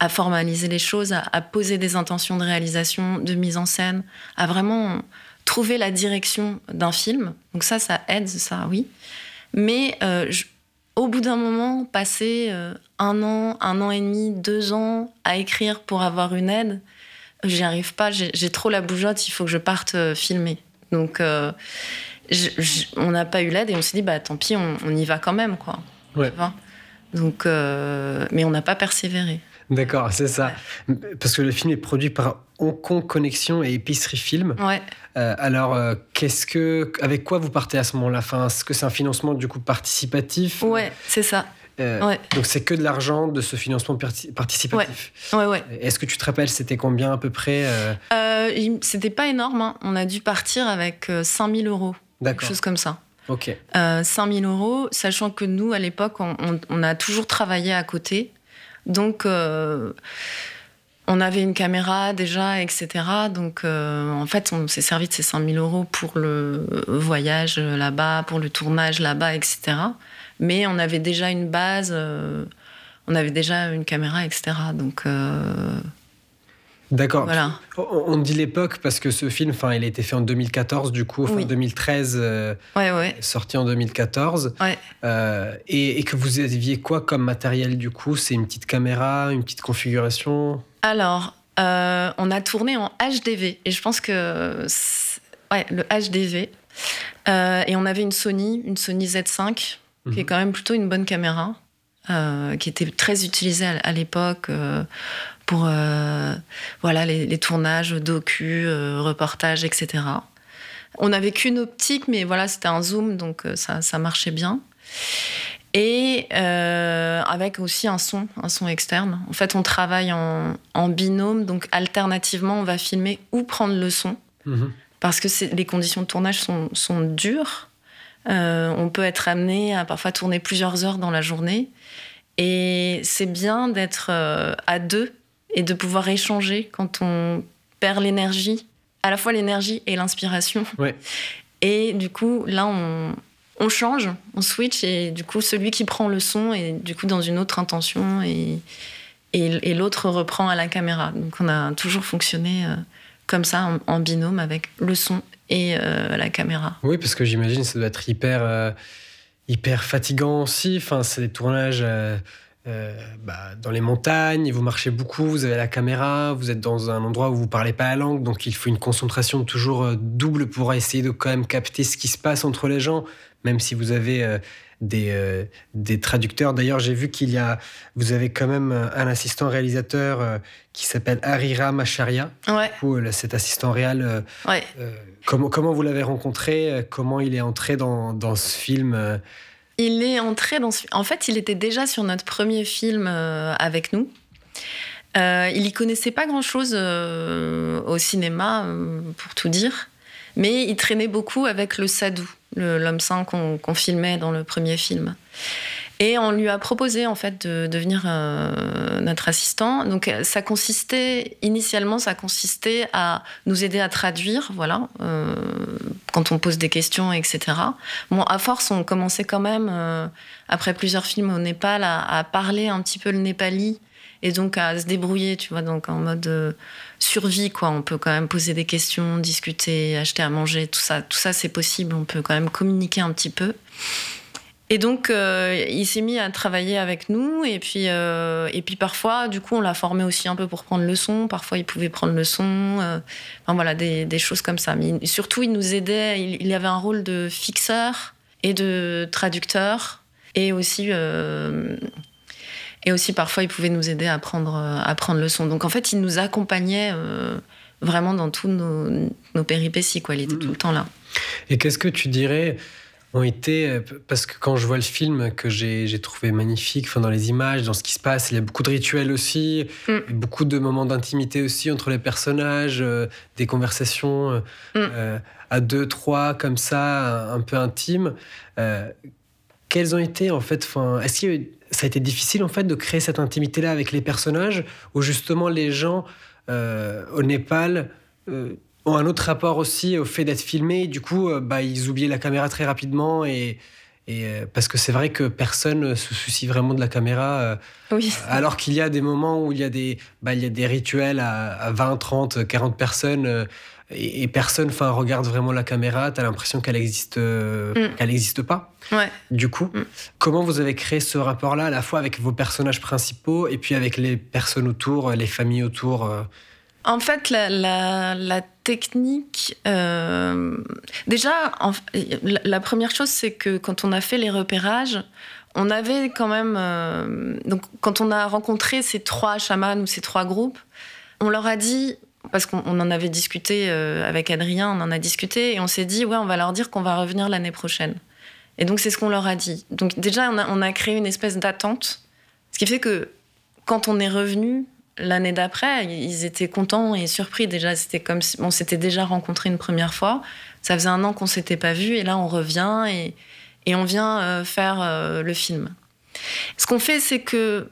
B: à formaliser les choses, à, à, poser des intentions de réalisation, de mise en scène, à vraiment trouver la direction d'un film. Donc ça, ça aide, ça, oui. Mais euh, au bout d'un moment, passer euh, un an, un an et demi, deux ans à écrire pour avoir une aide, j'y arrive pas. J'ai trop la bougeotte, il faut que je parte euh, filmer. Donc, on n'a pas eu l'aide et on s'est dit, bah tant pis, on, y va quand même, quoi. Donc, mais on n'a pas persévéré.
A: D'accord, c'est ça. Parce que le film est produit par Hong Kong Connexion et Épicerie Film.
B: Ouais.
A: Euh, alors, euh, qu'est-ce que, avec quoi vous partez à ce moment-là? Enfin, Est-ce que c'est un financement du coup participatif?
B: Ouais, c'est ça.
A: Euh, donc c'est que de l'argent de ce financement participatif.
B: Ouais, ouais,
A: Est-ce que tu te rappelles, c'était combien à peu près
B: C'était pas énorme. Hein. On a dû partir avec 5000 euros. Quelque chose comme ça.
A: Ok.
B: 5000 euros, sachant que nous, à l'époque, on, a toujours travaillé à côté. Donc, on avait une caméra déjà, etc. Donc, euh, en fait, on s'est servi de ces 5000 euros pour le voyage là-bas, pour le tournage là-bas, etc. Mais on avait déjà une base, euh, on avait déjà une caméra, etc. Donc,
A: D'accord. Voilà. On dit l'époque parce que ce film, enfin, il a été fait en 2014, du coup, enfin, 2013,
B: euh,
A: sorti en 2014. Euh, et, que vous aviez quoi comme matériel, du coup? C'est une petite caméra, une petite configuration?
B: Alors, euh, on a tourné en HDV. Et je pense que. Ouais, le HDV. et on avait une Sony, une Sony Z5, qui est mhm. quand même plutôt une bonne caméra. qui était très utilisé à, l'époque pour voilà, les, tournages, docu, reportages, etc. On n'avait qu'une optique, mais voilà, c'était un zoom, donc ça, ça marchait bien et euh, avec aussi un son, un son externe. En fait, on travaille en, binôme, donc alternativement, on va filmer ou prendre le son, mhm. parce que les conditions de tournage sont, sont dures. Euh, on peut être amené à parfois tourner plusieurs heures dans la journée, et c'est bien d'être euh, à deux et de pouvoir échanger quand on perd l'énergie, à la fois l'énergie et l'inspiration. Et du coup, là, on, on change, on switch et du coup celui qui prend le son est du coup dans une autre intention et, et, l'autre reprend à la caméra. Donc on a toujours fonctionné euh, comme ça en, binôme avec le son et euh, la caméra.
A: Oui, parce que j'imagine ça doit être hyper, euh, hyper fatigant aussi. Enfin, c'est des tournages bah, dans les montagnes, vous marchez beaucoup, vous avez la caméra, vous êtes dans un endroit où vous parlez pas la langue, donc il faut une concentration toujours double pour essayer de quand même capter ce qui se passe entre les gens même si vous avez euh, des, euh, des, traducteurs. D'ailleurs, j'ai vu qu'il y a, vous avez quand même un assistant réalisateur euh, qui s'appelle Harira Macharia.
B: Ouais.
A: Ou cet assistant réel. comment, comment vous l'avez rencontré Comment il est entré dans, dans ce film
B: Il est entré dans ce... En fait, il était déjà sur notre premier film avec nous. il y connaissait pas grand-chose au cinéma, pour tout dire, mais il traînait beaucoup avec le Sadou l'homme sain qu'on filmait dans le premier film. Et on lui a proposé en fait de devenir euh, notre assistant. Donc ça consistait initialement, ça consistait à nous aider à traduire, voilà, euh, quand on pose des questions, etc. Bon, à force, on commençait quand même euh, après plusieurs films au Népal à, parler un petit peu le népali et donc à se débrouiller, tu vois, donc en mode survie, quoi. On peut quand même poser des questions, discuter, acheter à manger, tout ça. Tout ça, c'est possible. On peut quand même communiquer un petit peu. Et donc, euh, il s'est mis à travailler avec nous. Et puis, euh, et puis parfois, du coup, on l'a formé aussi un peu pour prendre le son. Parfois, il pouvait prendre le son. Euh, enfin, voilà, des, des, choses comme ça. Mais surtout, il nous aidait. Il, il, avait un rôle de fixeur et de traducteur. Et aussi et aussi, parfois, il pouvait nous aider à prendre, à prendre le son. Donc, en fait, il nous accompagnait euh, vraiment dans tous nos, nos, péripéties. Quoi. Il était tout le temps là.
A: Et qu'est-ce que tu dirais ont été euh, parce que quand je vois le film que j'ai trouvé magnifique enfin dans les images dans ce qui se passe il y a beaucoup de rituels aussi mm. beaucoup de moments d'intimité aussi entre les personnages euh, des conversations mm. à deux trois comme ça un, peu intimes quelles ont été en fait est-ce qu'il y a ça a été difficile en fait de créer cette intimité-là avec les personnages, où justement les gens euh, au Népal euh, ont un autre rapport aussi au fait d'être filmés. Du coup, euh, bah, ils oubliaient la caméra très rapidement et, et parce que c'est vrai que personne se soucie vraiment de la caméra.
B: oui.
A: Alors qu'il y a des moments où il y a des, bah, il y a des rituels à, à 20, 30, 40 personnes et, personne enfin regarde vraiment la caméra tu as l'impression qu'elle existe euh, mm. qu'elle n'existe pas
B: ouais.
A: du coup mm. comment vous avez créé ce rapport là à la fois avec vos personnages principaux et puis avec les personnes autour les familles autour euh?
B: En fait, la, la, technique. Euh, déjà, la, première chose, c'est que quand on a fait les repérages, on avait quand même. donc, quand on a rencontré ces trois chamans ou ces trois groupes, on leur a dit parce qu'on en avait discuté euh, avec Adrien, on en a discuté et on s'est dit ouais, on va leur dire qu'on va revenir l'année prochaine. Et donc c'est ce qu'on leur a dit. Donc déjà on a, créé une espèce d'attente, ce qui fait que quand on est revenu l'année d'après, ils étaient contents et surpris. Déjà c'était comme si on s'était déjà rencontrés une première fois. Ça faisait un an qu'on s'était pas vu et là on revient et, on vient euh, faire euh, le film. Ce qu'on fait c'est que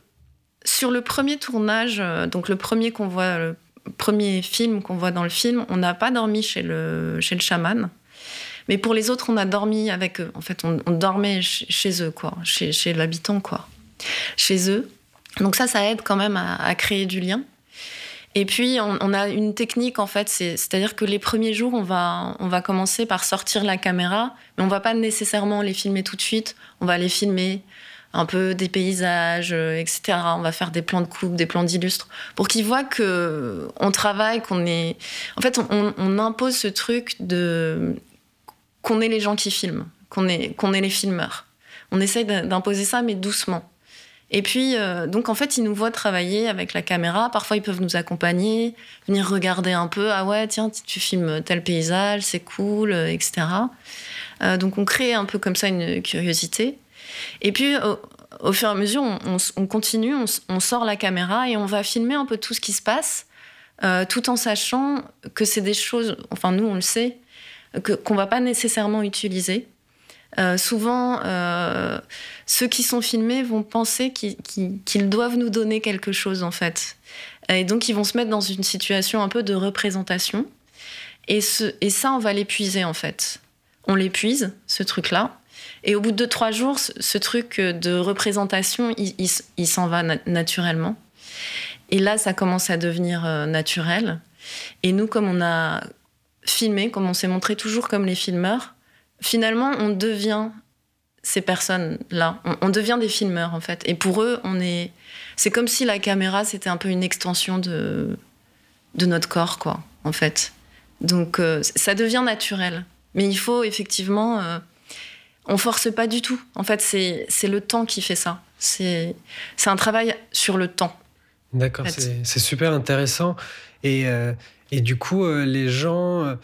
B: sur le premier tournage, donc le premier qu'on voit, premier film qu'on voit dans le film, on n'a pas dormi chez le, chez le chaman. Mais pour les autres, on a dormi avec eux. En fait, on, dormait chez eux, quoi, chez, l'habitant, quoi, chez eux. Donc ça, ça aide quand même à, créer du lien. Et puis, on, a une technique, en fait, c'est-à-dire que les premiers jours, on va, on va commencer par sortir la caméra, mais on va pas nécessairement les filmer tout de suite. On va les filmer un peu des paysages, euh, etc. On va faire des plans de coupe, des plans d'illustres, pour qu'ils voient que on travaille, qu'on est. En fait, on, impose ce truc de qu'on est les gens qui filment, qu'on est qu'on est les filmeurs. On essaye d'imposer ça, mais doucement. Et puis, euh, donc en fait, ils nous voient travailler avec la caméra. Parfois, ils peuvent nous accompagner, venir regarder un peu. Ah ouais, tiens, tu filmes tel paysage, c'est cool, euh, etc. Euh, donc on crée un peu comme ça une curiosité. Et puis, au, fur et à mesure, on, continue, on, sort la caméra et on va filmer un peu tout ce qui se passe, tout en sachant que c'est des choses, enfin nous on le sait, qu'on ne va pas nécessairement utiliser. Euh, souvent, euh, ceux qui sont filmés vont penser qu'ils doivent nous donner quelque chose, en fait. Et donc, ils vont se mettre dans une situation un peu de représentation. Et ça, on va l'épuiser, en fait. On l'épuise, ce truc-là. Et au bout de trois jours, ce, truc de représentation, il, s'en va naturellement. Et là, ça commence à devenir euh, naturel. Et nous, comme on a filmé, comme on s'est montré toujours comme les filmeurs, finalement, on devient ces personnes-là. On, devient des filmeurs, en fait. Et pour eux, on est. C'est comme si la caméra, c'était un peu une extension de, de notre corps, quoi, en fait. Donc, euh, ça devient naturel. Mais il faut effectivement. Euh, on force pas du tout. En fait, c'est le temps qui fait ça. C'est un travail sur le temps.
A: D'accord, c'est super intéressant. Et, euh, et du coup, les gens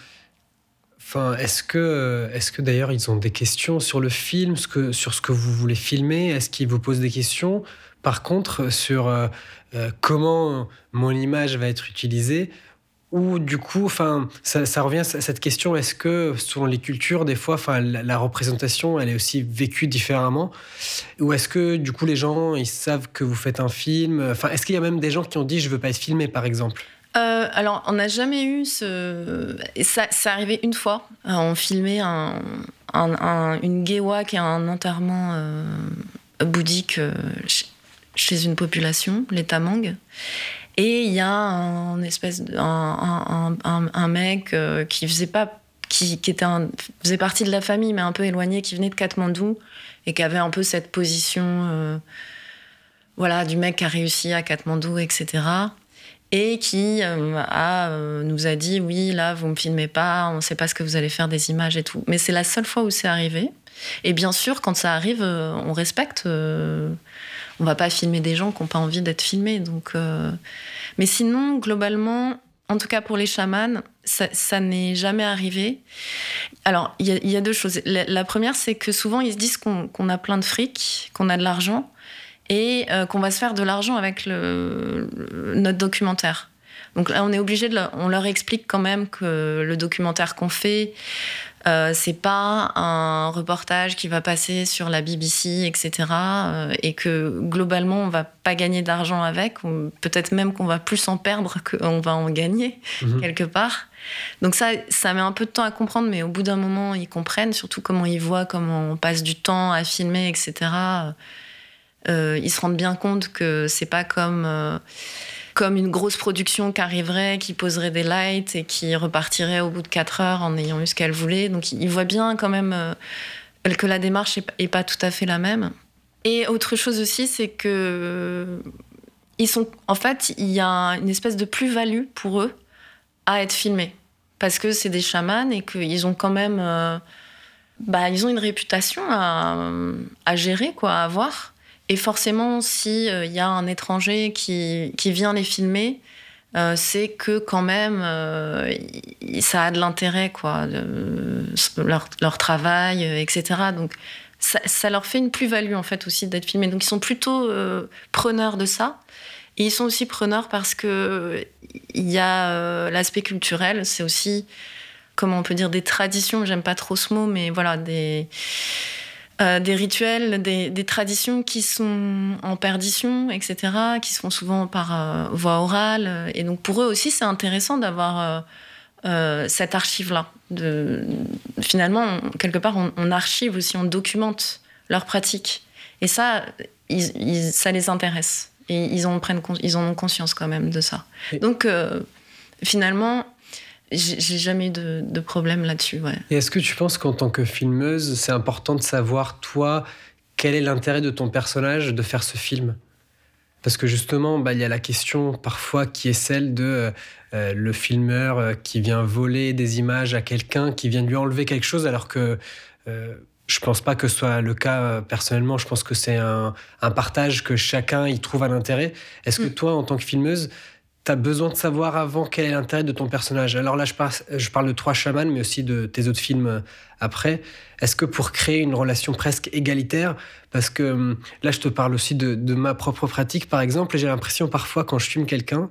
A: est-ce que, est que d'ailleurs ils ont des questions sur le film, sur ce que vous voulez filmer? Est-ce qu'ils vous posent des questions? Par contre, sur euh, euh, comment mon image va être utilisée ou du coup, enfin, ça, revient à cette question est-ce que selon les cultures, des fois, enfin, la, représentation, elle est aussi vécue différemment? Ou est-ce que du coup, les gens, ils savent que vous faites un film? Enfin, est-ce qu'il y a même des gens qui ont dit je veux pas être filmé, par exemple?
B: Euh, alors, on n'a jamais eu ce. Ça, ça arrivé une fois. Euh, on filmait un, une gewa qui est un enterrement euh, bouddhique chez une population, les Tamang. Et il y a un espèce un, un, mec qui faisait pas qui, était faisait partie de la famille mais un peu éloigné qui venait de Katmandou et qui avait un peu cette position voilà du mec qui a réussi à Katmandou etc et qui euh, euh, nous a dit oui là vous me filmez pas on ne sait pas ce que vous allez faire des images et tout. Mais c'est la seule fois où c'est arrivé. Et bien sûr quand ça arrive euh, on respecte on va pas filmer des gens qui n'ont pas envie d'être filmés donc mais sinon globalement en tout cas pour les chamans ça, n'est jamais arrivé alors il y, a deux choses la, première c'est que souvent ils se disent qu'on a plein de fric qu'on a de l'argent et euh, qu'on va se faire de l'argent avec le, notre documentaire. Donc là, on est obligé on leur explique quand même que le documentaire qu'on fait, euh, c'est pas un reportage qui va passer sur la BBC, etc. Euh, et que globalement, on va pas gagner d'argent avec. Peut-être même qu'on va plus en perdre qu'on va en gagner mhm. quelque part. Donc ça, ça met un peu de temps à comprendre, mais au bout d'un moment, ils comprennent, surtout comment ils voient, comment on passe du temps à filmer, etc. Euh, ils se rendent bien compte que c'est pas comme comme une grosse production qui arriverait, qui poserait des lights et qui repartirait au bout de 4 heures en ayant eu ce qu'elle voulait. Donc ils voient bien quand même euh, que la démarche est, pas tout à fait la même. Et autre chose aussi, c'est que ils sont, en fait, il y a une espèce de plus-value pour eux à être filmés parce que c'est des chamans et qu'ils ont quand même, bah, ils ont une réputation à, à gérer, quoi, à avoir. Et forcément, s'il euh, y a un étranger qui, qui vient les filmer, euh, c'est que quand même, euh, ça a de l'intérêt, quoi, leur, leur, travail, etc. Donc, ça, ça, leur fait une plus-value, en fait, aussi d'être filmés. Donc, ils sont plutôt preneurs de ça. Et ils sont aussi preneurs parce que il y a l'aspect culturel, c'est aussi, comment on peut dire, des traditions, j'aime pas trop ce mot, mais voilà, des euh, des rituels, des, traditions qui sont en perdition, etc., qui se font souvent par euh, voie orale. Et donc pour eux aussi, c'est intéressant d'avoir euh, cette archive-là. Finalement, quelque part, on, archive aussi, on documente leurs pratiques. Et ça, ça les intéresse. Et ils en, prennent, ils en ont conscience quand même de ça. Donc finalement, j'ai jamais eu de, problème là-dessus. Ouais.
A: Et est-ce que tu penses qu'en tant que filmeuse, c'est important de savoir, toi, quel est l'intérêt de ton personnage de faire ce film? Parce que justement, bah, il y a la question parfois qui est celle de euh, le filmeur euh, qui vient voler des images à quelqu'un, qui vient lui enlever quelque chose, alors que euh, je pense pas que ce soit le cas euh, personnellement. Je pense que c'est un, partage que chacun y trouve un intérêt. Est-ce que mm. toi, en tant que filmeuse, tu as besoin de savoir avant quel est l'intérêt de ton personnage Alors là, je parle, de Trois chamans, mais aussi de tes autres films euh, après. Est-ce que pour créer une relation presque égalitaire, parce que hum, là, je te parle aussi de, ma propre pratique, par exemple, j'ai l'impression parfois quand je filme quelqu'un,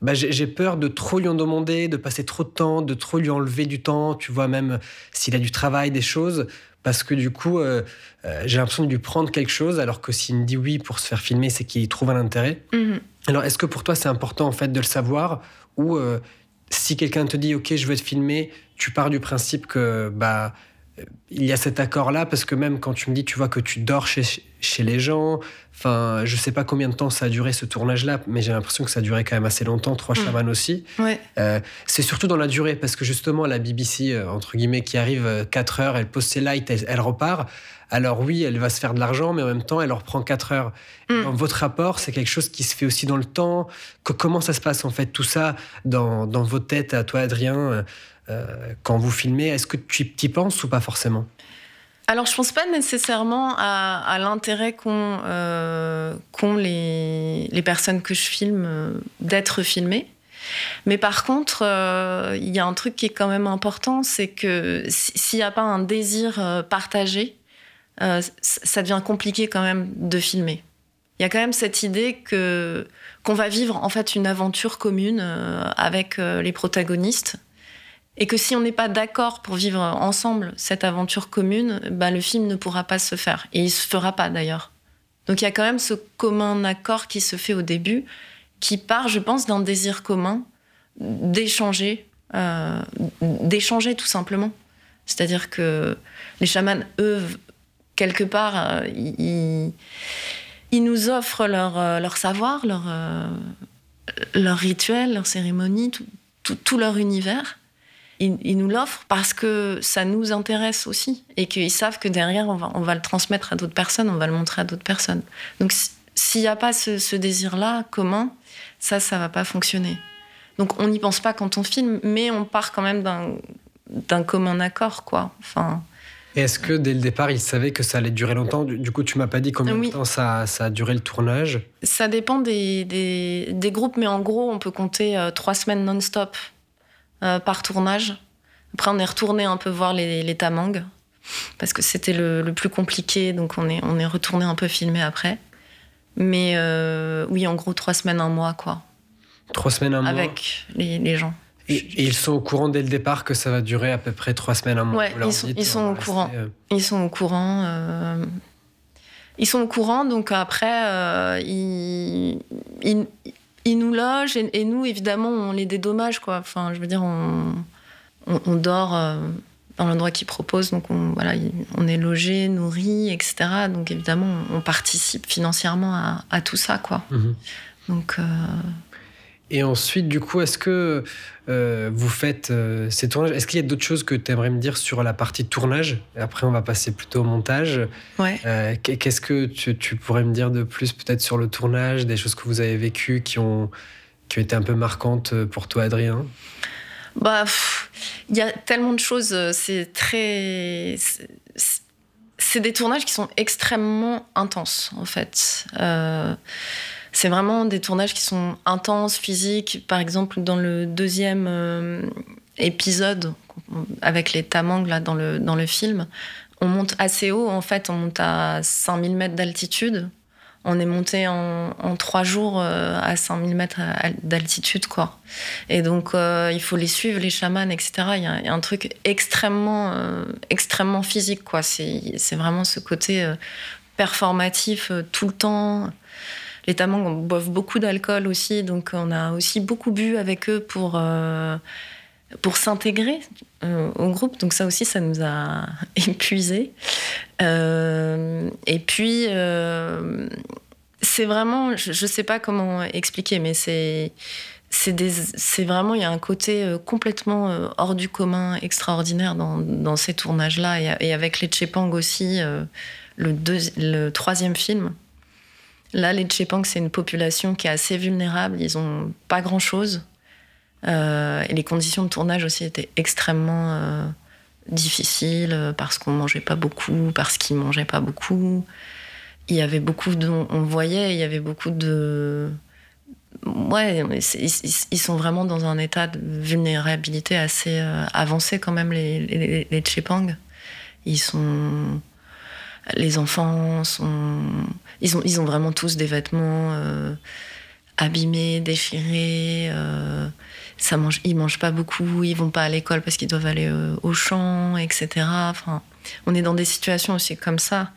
A: bah, j'ai peur de trop lui en demander, de passer trop de temps, de trop lui enlever du temps, tu vois, même s'il a du travail, des choses, parce que du coup, euh, euh, j'ai l'impression de lui prendre quelque chose, alors que s'il me dit oui pour se faire filmer, c'est qu'il trouve un intérêt. Mhm. Alors, est-ce que pour toi, c'est important en fait de le savoir, ou euh, si quelqu'un te dit ok, je veux te filmer, tu pars du principe que bah il y a cet accord-là parce que même quand tu me dis, tu vois, que tu dors chez, chez les gens, enfin, je sais pas combien de temps ça a duré ce tournage-là, mais j'ai l'impression que ça a duré quand même assez longtemps, trois mmh. chamans aussi. Euh, c'est surtout dans la durée parce que justement, la BBC, euh, entre guillemets, qui arrive 4 euh, heures, elle pose ses lights, elle, repart. Alors oui, elle va se faire de l'argent, mais en même temps, elle leur prend 4 heures. Mmh. Dans votre rapport, c'est quelque chose qui se fait aussi dans le temps. comment ça se passe en fait, tout ça, dans, dans vos têtes, à toi, Adrien quand vous filmez Est-ce que tu y penses ou pas forcément?
B: Alors, je pense pas nécessairement à, l'intérêt qu'ont euh, les, les, personnes que je filme euh, d'être filmées. Mais par contre, il y a un truc qui est quand même important, c'est que s'il n'y a pas un désir partagé, ça devient compliqué quand même de filmer. Il y a quand même cette idée que qu'on va vivre en fait une aventure commune avec les protagonistes et que si on n'est pas d'accord pour vivre ensemble cette aventure commune, bah, le film ne pourra pas se faire. Et il se fera pas d'ailleurs. Donc il y a quand même ce commun accord qui se fait au début, qui part, je pense, d'un désir commun d'échanger, euh, d'échanger tout simplement. C'est-à-dire que les chamans, eux, quelque part, euh, ils, nous offrent leur, euh, savoir, leur, leur rituel, leur cérémonie, tout leur univers ils, nous l'offrent parce que ça nous intéresse aussi et qu'ils savent que derrière, on va, on va le transmettre à d'autres personnes, on va le montrer à d'autres personnes. Donc, s'il n'y a pas ce, désir-là commun, ça, ça va pas fonctionner. Donc, on n'y pense pas quand on filme, mais on part quand même d'un commun accord, quoi. Enfin.
A: Est-ce que dès le départ, ils savaient que ça allait durer longtemps? Du coup, tu m'as pas dit combien de temps ça, ça, a duré le tournage?
B: Ça dépend des, des, groupes, mais en gros, on peut compter euh, trois semaines non-stop euh, par tournage. Après, on est retourné un peu voir les, les tamangs parce que c'était le, plus compliqué, donc on est, on est retourné un peu filmer après. Mais euh, oui, en gros, trois semaines, un mois, quoi.
A: Trois semaines, un mois
B: Avec les, les gens.
A: Et, ils sont au courant dès le départ que ça va durer à peu près trois semaines, un mois.
B: Ouais, ils sont, ils sont au courant. Ils sont au courant. Ils sont au courant, donc après, ils, ils, ils nous logent et, nous, évidemment, on les dédommage, quoi. Enfin, je veux dire, on, on, dort euh, dans l'endroit qu'ils proposent, donc on, voilà, on est logé, nourri, etc. Donc évidemment, on participe financièrement à, à tout ça, quoi. Mhm. Donc. Euh,
A: et ensuite, du coup, est-ce que euh, vous faites euh, ces tournages? Est-ce qu'il y a d'autres choses que tu aimerais me dire sur la partie tournage? Après, on va passer plutôt au montage.
B: Ouais.
A: Euh, qu'est-ce que tu, pourrais me dire de plus, peut-être sur le tournage, des choses que vous avez vécues qui ont, qui ont été un peu marquantes pour toi, Adrien?
B: Bah, il y a tellement de choses. C'est très c'est des tournages qui sont extrêmement intenses, en fait. Euh, c'est vraiment des tournages qui sont intenses, physiques. Par exemple, dans le deuxième euh, épisode, avec les tamangs là, dans, le, dans le film, on monte assez haut, en fait, on monte à 5000 mètres d'altitude. On est monté en, trois jours euh, à 5000 mètres d'altitude, quoi. Et donc, euh, il faut les suivre, les chamans, etc. Il y a, un truc extrêmement, extrêmement physique, quoi. C'est vraiment ce côté performatif tout le temps les Tamangs boivent beaucoup d'alcool aussi, donc on a aussi beaucoup bu avec eux pour, euh, pour s'intégrer euh, au groupe. Donc ça aussi, ça nous a *laughs* épuisés. Euh, et puis, c'est vraiment, je ne sais pas comment expliquer, mais c'est c'est vraiment, il y a un côté complètement hors du commun, extraordinaire dans, dans ces tournages-là. Et, avec les Chepang aussi, le, le troisième film, Là, les Tchépang, c'est une population qui est assez vulnérable. Ils n'ont pas grand-chose. Euh, et les conditions de tournage aussi étaient extrêmement euh, difficile parce qu'on mangeait pas beaucoup, parce qu'ils mangeaient pas beaucoup. Il y avait beaucoup de, on voyait, il y avait beaucoup de, ouais, ils, sont vraiment dans un état de vulnérabilité assez euh, avancé quand même les, les, les. Ils sont, les enfants sont, ils ont, ils ont vraiment tous des vêtements euh, abîmés, déchirés. Euh, ça mange, ils mangent pas beaucoup, ils vont pas à l'école parce qu'ils doivent aller euh, au champ, etc. Enfin, on est dans des situations aussi comme ça.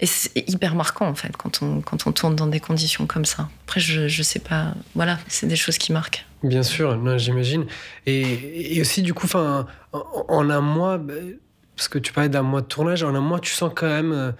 B: Et c'est hyper marquant en fait quand on, quand on tourne dans des conditions comme ça. Après, je, je sais pas, voilà, c'est des choses qui marquent.
A: Bien sûr, j'imagine. Et, aussi, du coup, en, en un mois, bah, parce que tu parlais d'un mois de tournage, en un mois, tu sens quand même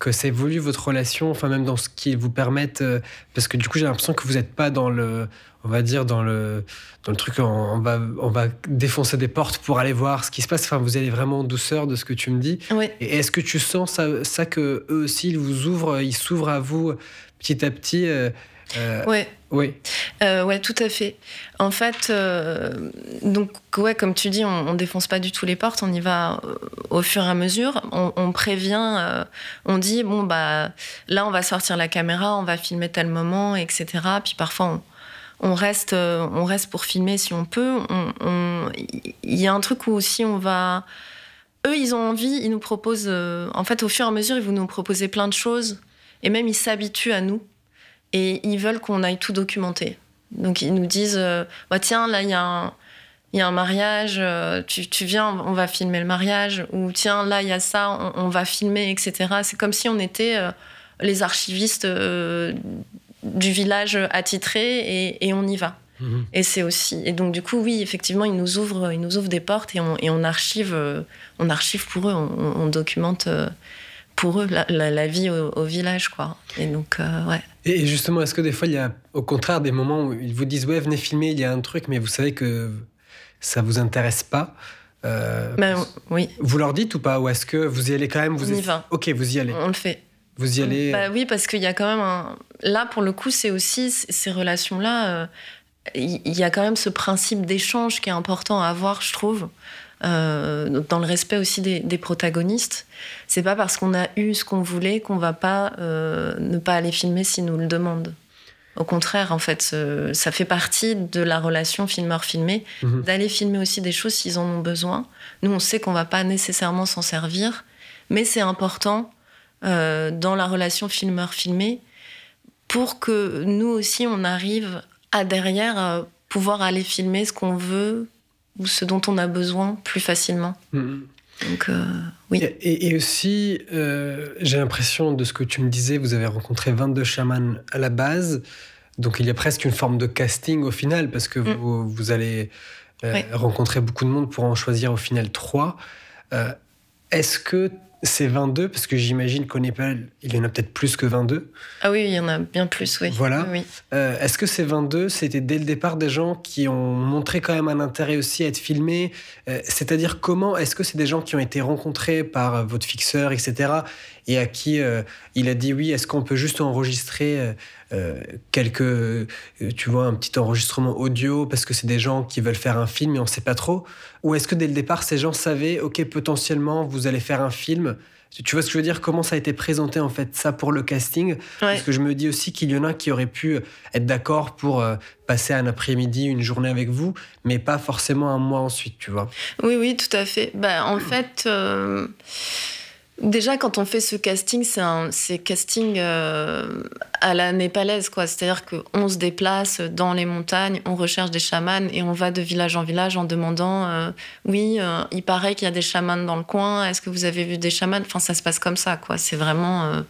A: que ça évolue votre relation, enfin même dans ce qui vous permette, euh, parce que du coup j'ai l'impression que vous n'êtes pas dans le, on va dire dans le, dans le truc, on, va, on va défoncer des portes pour aller voir ce qui se passe. Enfin, vous allez vraiment en douceur de ce que tu me dis. Et est-ce que tu sens ça, ça que eux aussi ils vous ouvrent, ils s'ouvrent à vous petit à petit euh,
B: euh, ouais.
A: Oui.
B: Euh, ouais, tout à fait. En fait, euh, donc ouais, comme tu dis, on, ne défonce pas du tout les portes. On y va euh, au fur et à mesure. On, prévient. on dit bon bah là, on va sortir la caméra, on va filmer tel moment, etc. Puis parfois on, reste, on reste pour filmer si on peut. Il y a un truc où aussi on va. Eux, ils ont envie, ils nous proposent. en fait, au fur et à mesure, ils vont nous proposer plein de choses. Et même, ils s'habituent à nous et ils veulent qu'on aille tout documenter. Donc ils nous disent euh, bah, tiens, là, il y, y, a un mariage, euh, tu, tu, viens, on va filmer le mariage, ou tiens, là, il y a ça, on, va filmer, etc. C'est comme si on était euh, les archivistes du village attitré et, et on y va. Mhm. Et c'est aussi. Et donc, du coup, oui, effectivement, ils nous ouvrent, ils nous ouvrent des portes et on, et on archive, on archive pour eux, on, on documente pour eux la, la, vie au, village, quoi. Et donc, euh, ouais.
A: Et justement, est-ce que des fois, il y a au contraire des moments où ils vous disent, ouais, venez filmer, il y a un truc, mais vous savez que ça vous intéresse pas
B: euh, ben, oui.
A: Vous leur dites ou pas? Ou est-ce que vous y allez quand même vous
B: On y va.
A: Ok, vous y allez.
B: On le fait.
A: Vous y allez
B: bah, Oui, parce qu'il y a quand même un... Là, pour le coup, c'est aussi ces relations-là. Euh, il y a quand même ce principe d'échange qui est important à avoir, je trouve. Euh, dans le respect aussi des, des protagonistes. C'est pas parce qu'on a eu ce qu'on voulait qu'on va pas euh, ne pas aller filmer s'ils nous le demandent. Au contraire, en fait, ça fait partie de la relation filmeur-filmé mhm. d'aller filmer aussi des choses s'ils en ont besoin. Nous, on sait qu'on va pas nécessairement s'en servir, mais c'est important euh, dans la relation filmeur-filmé pour que nous aussi, on arrive à derrière pouvoir aller filmer ce qu'on veut ou ce dont on a besoin plus facilement. Mm-hmm. Donc, euh, oui.
A: Et, aussi, euh, j'ai l'impression de ce que tu me disais, vous avez rencontré 22 chamans à la base. Donc, il y a presque une forme de casting au final, parce que mm. vous, vous, allez euh, rencontrer beaucoup de monde pour en choisir au final trois. Est-ce que c'est 22 parce que j'imagine qu'au Népal, il y en a peut-être plus que 22.
B: Ah oui, il y en a bien plus, oui.
A: Voilà.
B: Oui.
A: Euh, est-ce que ces 22, c'était dès le départ des gens qui ont montré quand même un intérêt aussi à être filmés? Euh, C'est-à-dire comment Est-ce que c'est des gens qui ont été rencontrés par votre fixeur, etc. et à qui euh, il a dit oui, est-ce qu'on peut juste enregistrer quelques, tu vois, un petit enregistrement audio parce que c'est des gens qui veulent faire un film et on ne sait pas trop. Ou est-ce que dès le départ, ces gens savaient, ok, potentiellement, vous allez faire un film? Tu vois ce que je veux dire? Comment ça a été présenté en fait ça pour le casting? Parce que je me dis aussi qu'il y en a qui auraient pu être d'accord pour euh, passer un après-midi, une journée avec vous, mais pas forcément un mois ensuite, tu vois.
B: Oui, oui, tout à fait. Bah, en fait, euh, Déjà, quand on fait ce casting, c'est un casting euh, à la népalaise, quoi. C'est-à-dire qu'on se déplace dans les montagnes, on recherche des chamans et on va de village en village en demandant euh, Oui, euh, il paraît qu'il y a des chamans dans le coin, est-ce que vous avez vu des chamans? Enfin, ça se passe comme ça, quoi. C'est vraiment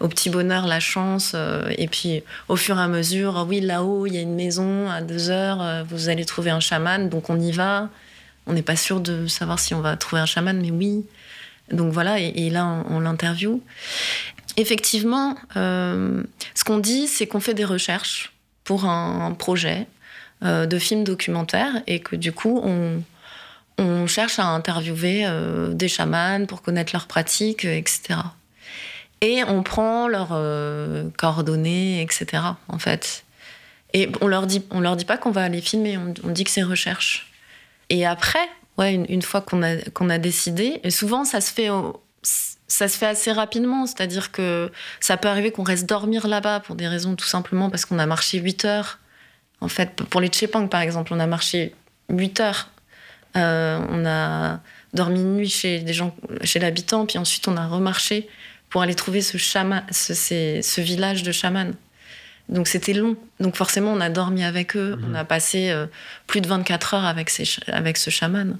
B: au petit bonheur la chance. et puis, au fur et à mesure, oui, là-haut, il y a une maison à deux heures, vous allez trouver un chaman, donc on y va. On n'est pas sûr de savoir si on va trouver un chaman, mais oui. Donc voilà, et, là, on, l'interview. Effectivement, euh, ce qu'on dit, c'est qu'on fait des recherches pour un, projet euh, de film documentaire et que du coup, on, cherche à interviewer euh, des chamans pour connaître leurs pratiques, etc. Et on prend leurs coordonnées, etc. En fait. Et on leur dit, on leur dit pas qu'on va aller filmer, on, on dit que c'est recherche. Et après, ouais, une, fois qu'on a, qu'on a décidé. Et souvent, ça se fait, ça se fait assez rapidement. C'est-à-dire que ça peut arriver qu'on reste dormir là-bas pour des raisons tout simplement parce qu'on a marché 8 heures. En fait, pour les Chepang, par exemple, on a marché 8 heures. Euh, on a dormi une nuit chez des gens, chez l'habitant, puis ensuite on a remarché pour aller trouver ce, chaman, ce, ce village de chamans. Donc c'était long. Donc forcément, on a dormi avec eux. On mhm. a passé euh, plus de 24 heures avec, ces, avec ce chaman.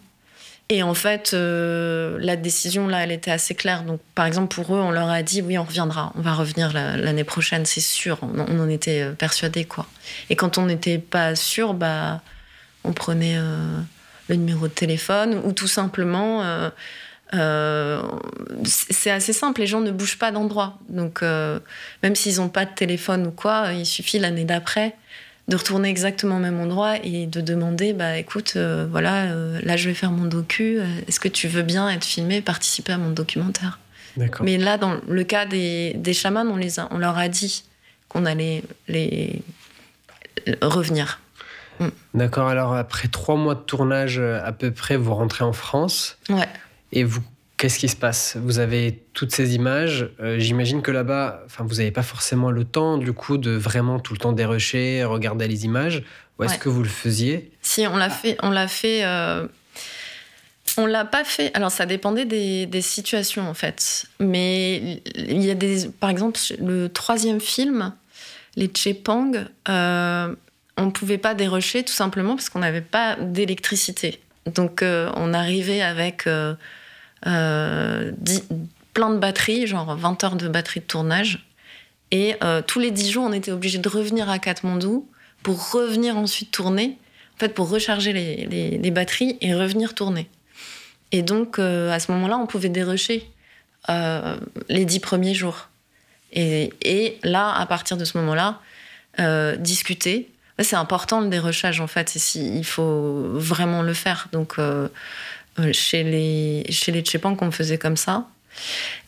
B: Et en fait, euh, la décision, là, elle était assez claire. Donc, par exemple, pour eux, on leur a dit, oui, on reviendra. On va revenir l'année prochaine, c'est sûr. On, en était euh, persuadés, quoi. Et quand on n'était pas sûr, bah, on prenait le numéro de téléphone ou tout simplement euh, c'est assez simple, les gens ne bougent pas d'endroit. Donc, euh, même s'ils n'ont pas de téléphone ou quoi, il suffit l'année d'après de retourner exactement au même endroit et de demander bah écoute, euh, voilà, là je vais faire mon docu, est-ce que tu veux bien être filmé, participer à mon documentaire? Mais là, dans le cas des, des chamans, on, les on leur a dit qu'on allait les revenir.
A: Mm. D'accord, alors après trois mois de tournage à peu près, vous rentrez en France.
B: Ouais.
A: Et vous, qu'est-ce qui se passe? Vous avez toutes ces images. Euh, j'imagine que là-bas, enfin, vous n'avez pas forcément le temps, du coup, de vraiment tout le temps dérocher, regarder les images. Ou est-ce que vous le faisiez?
B: Si, on l'a fait. On l'a fait. Euh... On l'a pas fait. Alors, ça dépendait des, des, situations, en fait. Mais il y a des. Par exemple, le troisième film, les Chepang, euh, on ne pouvait pas dérocher tout simplement parce qu'on n'avait pas d'électricité. Donc, euh, on arrivait avec euh, euh, plein de batteries, genre 20 heures de batterie de tournage. Et tous les 10 jours, on était obligé de revenir à Katmandou pour revenir ensuite tourner, en fait, pour recharger les, batteries et revenir tourner. Et donc, à ce moment-là, on pouvait dérocher les 10 premiers jours. Et, là, à partir de ce moment-là, discuter, c'est important le dérochage en fait, il faut vraiment le faire. Donc euh, euh, chez les chez les Tchépang, on faisait comme ça.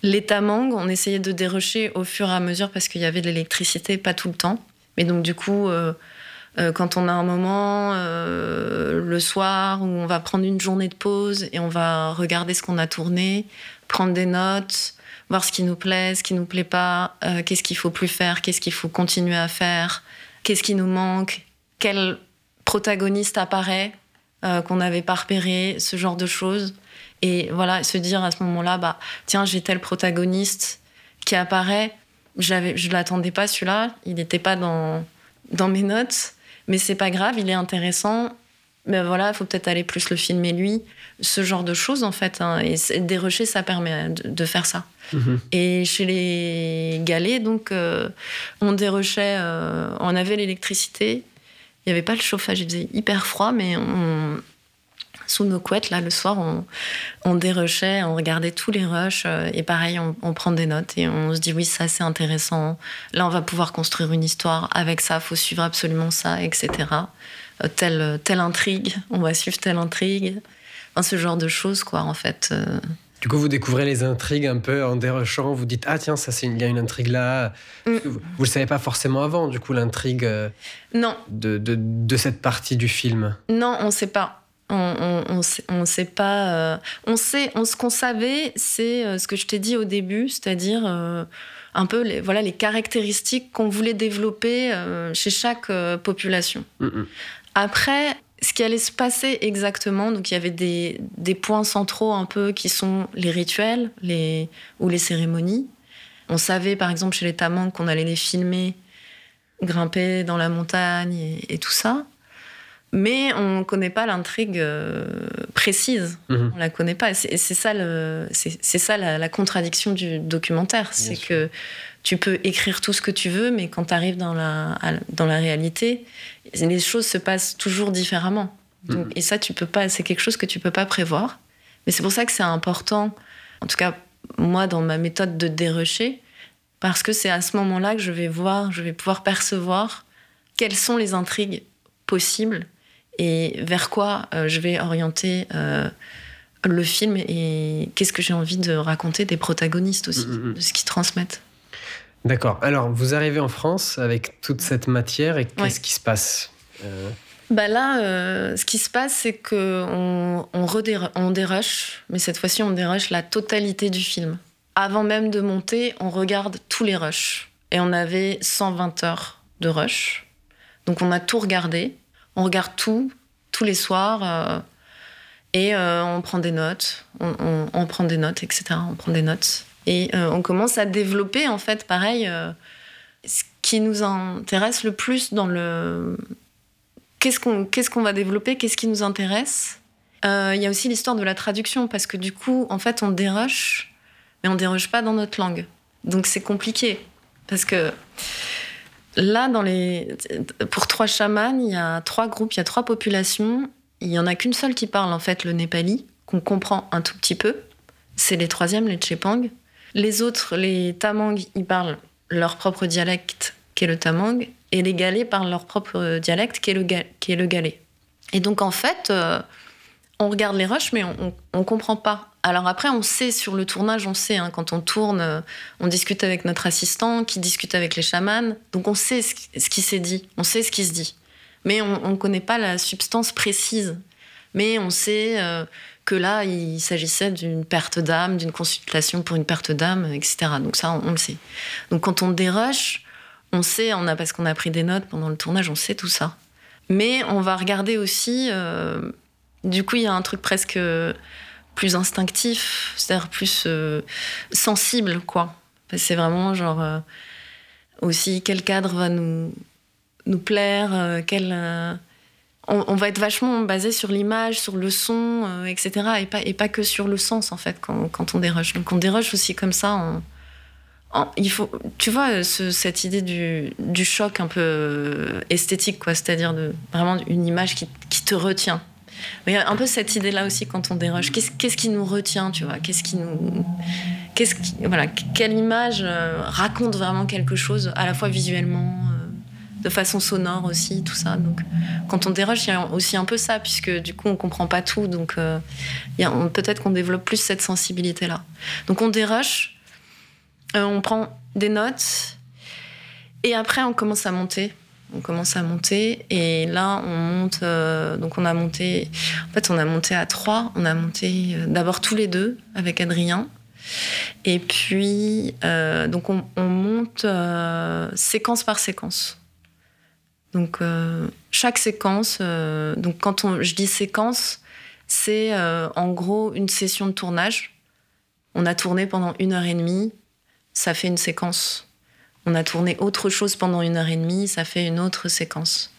B: Les Tamang, on essayait de dérocher au fur et à mesure parce qu'il y avait de l'électricité, pas tout le temps. Mais donc du coup, euh, quand on a un moment le soir où on va prendre une journée de pause et on va regarder ce qu'on a tourné, prendre des notes, voir ce qui nous plaît, ce qui nous plaît pas, qu'est-ce qu'il faut plus faire, qu'est-ce qu'il faut continuer à faire, qu'est-ce qui nous manque, quel protagoniste apparaît euh, qu'on n'avait pas repéré, ce genre de choses. Et voilà, se dire à ce moment-là, bah tiens, j'ai tel protagoniste qui apparaît. J'avais, je l'attendais pas celui-là, il n'était pas dans dans mes notes, mais c'est pas grave, il est intéressant. Mais voilà, il faut peut-être aller plus le filmer lui, ce genre de choses en fait. Hein. Et dérocher, ça permet de, faire ça. Mhm. Et chez les galets, donc, euh, on dérochait, euh, on avait l'électricité, il n'y avait pas le chauffage, il faisait hyper froid, mais sous nos couettes, là, le soir, on, on dérushait, on regardait tous les rushs, euh, et pareil, on, prend des notes et on se dit, oui, ça, c'est intéressant. Là, on va pouvoir construire une histoire. Avec ça, faut suivre absolument ça, etc. Euh, telle, telle intrigue, on va suivre telle intrigue. Enfin, ce genre de choses, quoi, en fait. Euh.
A: Du coup, vous découvrez les intrigues un peu en dérochant. Vous dites ah tiens ça c'est il y a une intrigue là. Mm. Vous, ne le savez pas forcément avant du coup l'intrigue.
B: non.
A: De, de, de, cette partie du film.
B: Non, on ne sait pas. On, on, on, sait, pas. on sait. On, ce qu'on savait, c'est ce que je t'ai dit au début, c'est-à-dire un peu les, voilà, les caractéristiques qu'on voulait développer euh, chez chaque euh, population. Mm, mm. Après, ce qui allait se passer exactement, donc il y avait des, des, points centraux un peu qui sont les rituels les, ou les cérémonies. On savait par exemple chez les Tamans qu'on allait les filmer grimper dans la montagne et tout ça mais on ne connaît pas l'intrigue euh, précise. Mhm. On la connaît pas. C'est ça, c'est ça la, contradiction du documentaire. C'est que tu peux écrire tout ce que tu veux, mais quand tu arrives dans la, dans la réalité, les choses se passent toujours différemment. Mhm. Et ça, tu peux pas. C'est quelque chose que tu peux pas prévoir. Mais c'est pour ça que c'est important. En tout cas, moi, dans ma méthode de dérocher, parce que c'est à ce moment-là que je vais voir, je vais pouvoir percevoir quelles sont les intrigues possibles et vers quoi euh, je vais orienter euh, le film et qu'est-ce que j'ai envie de raconter des protagonistes aussi, mm, mm, mm. de ce qu'ils transmettent.
A: D'accord. Alors, vous arrivez en France avec toute cette matière et qu'est-ce qui se passe euh,
B: bah là, euh, ce qui se passe, c'est qu'on on, on dérush, mais cette fois-ci, on dérush la totalité du film. Avant même de monter, on regarde tous les rushs. Et on avait 120 heures de rush. Donc on a tout regardé. On regarde tout, tous les soirs. Euh, et on prend des notes. On, on, prend des notes, etc. On prend des notes. Et on commence à développer, en fait, pareil, ce qui nous intéresse le plus dans le qu'est-ce qu'on qu'est-ce qu'on va développer, qu'est-ce qui nous intéresse. Euh, il y a aussi l'histoire de la traduction parce que du coup, en fait, on déroche, mais on déroche pas dans notre langue. Donc c'est compliqué parce que là, dans les pour trois chamans, il y a trois groupes, il y a trois populations. Il y en a qu'une seule qui parle en fait le népali, qu'on comprend un tout petit peu. C'est les troisièmes, les Tchépang. Les autres, les Tamang, ils parlent leur propre dialecte, qui est le Tamang et les Galais parlent leur propre dialecte, qui est le, qui Galais. Et donc, en fait, euh, on regarde les rushs, mais on ne comprend pas. Alors après, on sait sur le tournage, on sait, hein, quand on tourne, euh, on discute avec notre assistant, qui discute avec les chamans, donc on sait ce, qui s'est dit, on sait ce qui se dit. Mais on ne connaît pas la substance précise. Mais on sait euh, que là, il s'agissait d'une perte d'âme, d'une consultation pour une perte d'âme, etc. Donc ça, on, le sait. Donc quand on dérush, on sait, on a, parce qu'on a pris des notes pendant le tournage, on sait tout ça. Mais on va regarder aussi. Euh, du coup, il y a un truc presque plus instinctif, c'est-à-dire plus euh, sensible, quoi. C'est vraiment genre euh, aussi quel cadre va nous, nous plaire, quel. On, va être vachement basé sur l'image, sur le son, etc. Et pas, et pas que sur le sens, en fait, quand, quand on déroge. Donc on déroge aussi comme ça. Il faut, tu vois, cette idée du, choc un peu euh, esthétique, quoi, c'est-à-dire vraiment une image qui, te retient. Il y a un peu cette idée-là aussi quand on déroge. Qu'est-ce, qui nous retient, tu vois? Qu'est-ce qui nous, qu'est-ce qui, voilà, quelle image euh, raconte vraiment quelque chose, à la fois visuellement, euh, de façon sonore aussi, tout ça. Donc, quand on déroge, il y a aussi un peu ça, puisque du coup, on comprend pas tout. Donc, peut-être qu'on développe plus cette sensibilité-là. Donc, on déroge euh, on prend des notes et après on commence à monter. On commence à monter et là on monte. Euh, donc on a monté. En fait, on a monté à trois. On a monté euh, d'abord tous les deux avec Adrien. Et puis donc on, monte séquence par séquence. Donc chaque séquence. donc quand on, je dis séquence, c'est en gros une session de tournage. On a tourné pendant une heure et demie ça fait une séquence. On a tourné autre chose pendant une heure et demie, ça fait une autre séquence.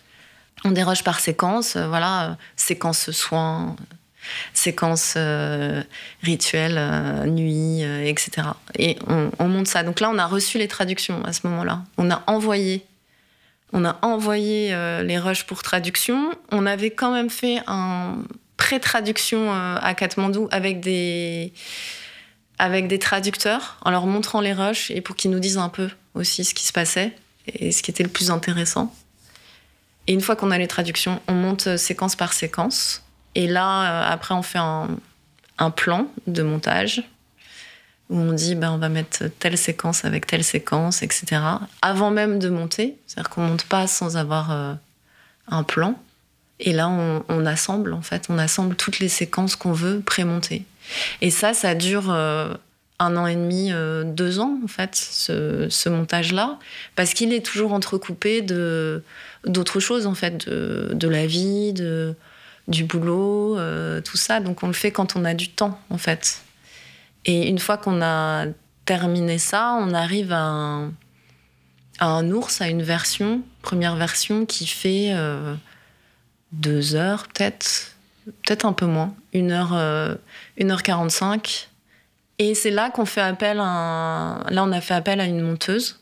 B: On déroge par séquence, euh, voilà, séquence soins, séquence euh, rituelle, euh, nuit, etc. Et on, on, monte ça. Donc là, on a reçu les traductions à ce moment-là. On a envoyé, on a envoyé les rushs pour traduction. On avait quand même fait un pré-traduction à Katmandou avec des avec des traducteurs, en leur montrant les rushs et pour qu'ils nous disent un peu aussi ce qui se passait et ce qui était le plus intéressant. Et une fois qu'on a les traductions, on monte séquence par séquence. Et là, euh, après, on fait un, plan de montage où on dit ben, on va mettre telle séquence avec telle séquence, etc. Avant même de monter, c'est-à-dire qu'on monte pas sans avoir euh, un plan. Et là, on, assemble en fait, on assemble toutes les séquences qu'on veut pré-monter. Et ça, ça dure euh, un an et demi, euh, deux ans, en fait, ce, montage-là, parce qu'il est toujours entrecoupé de d'autres choses, en fait, de, la vie, de, du boulot, tout ça. Donc on le fait quand on a du temps, en fait. Et une fois qu'on a terminé ça, on arrive à un, ours, à une version, première version, qui fait deux heures peut-être, peut-être un peu moins, une heure, 1h45. Euh, et c'est là qu'on fait appel à là on a fait appel à une monteuse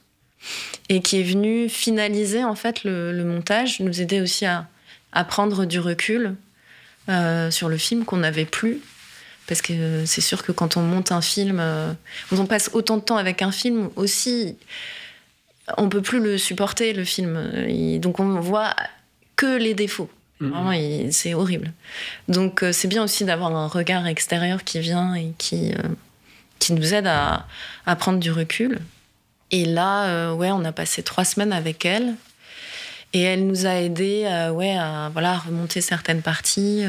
B: et qui est venue finaliser en fait le, montage, nous aider aussi à, à prendre du recul euh, sur le film qu'on n'avait plus. Parce que c'est sûr que quand on monte un film, euh, quand on passe autant de temps avec un film aussi, on peut plus le supporter le film. donc on voit que les défauts. Mm-hmm. c'est horrible. Donc euh, c'est bien aussi d'avoir un regard extérieur qui vient et qui, euh, qui nous aide à, prendre du recul. Et là, euh, ouais, on a passé trois semaines avec elle. Et elle nous a aidé ouais, à voilà, remonter certaines parties.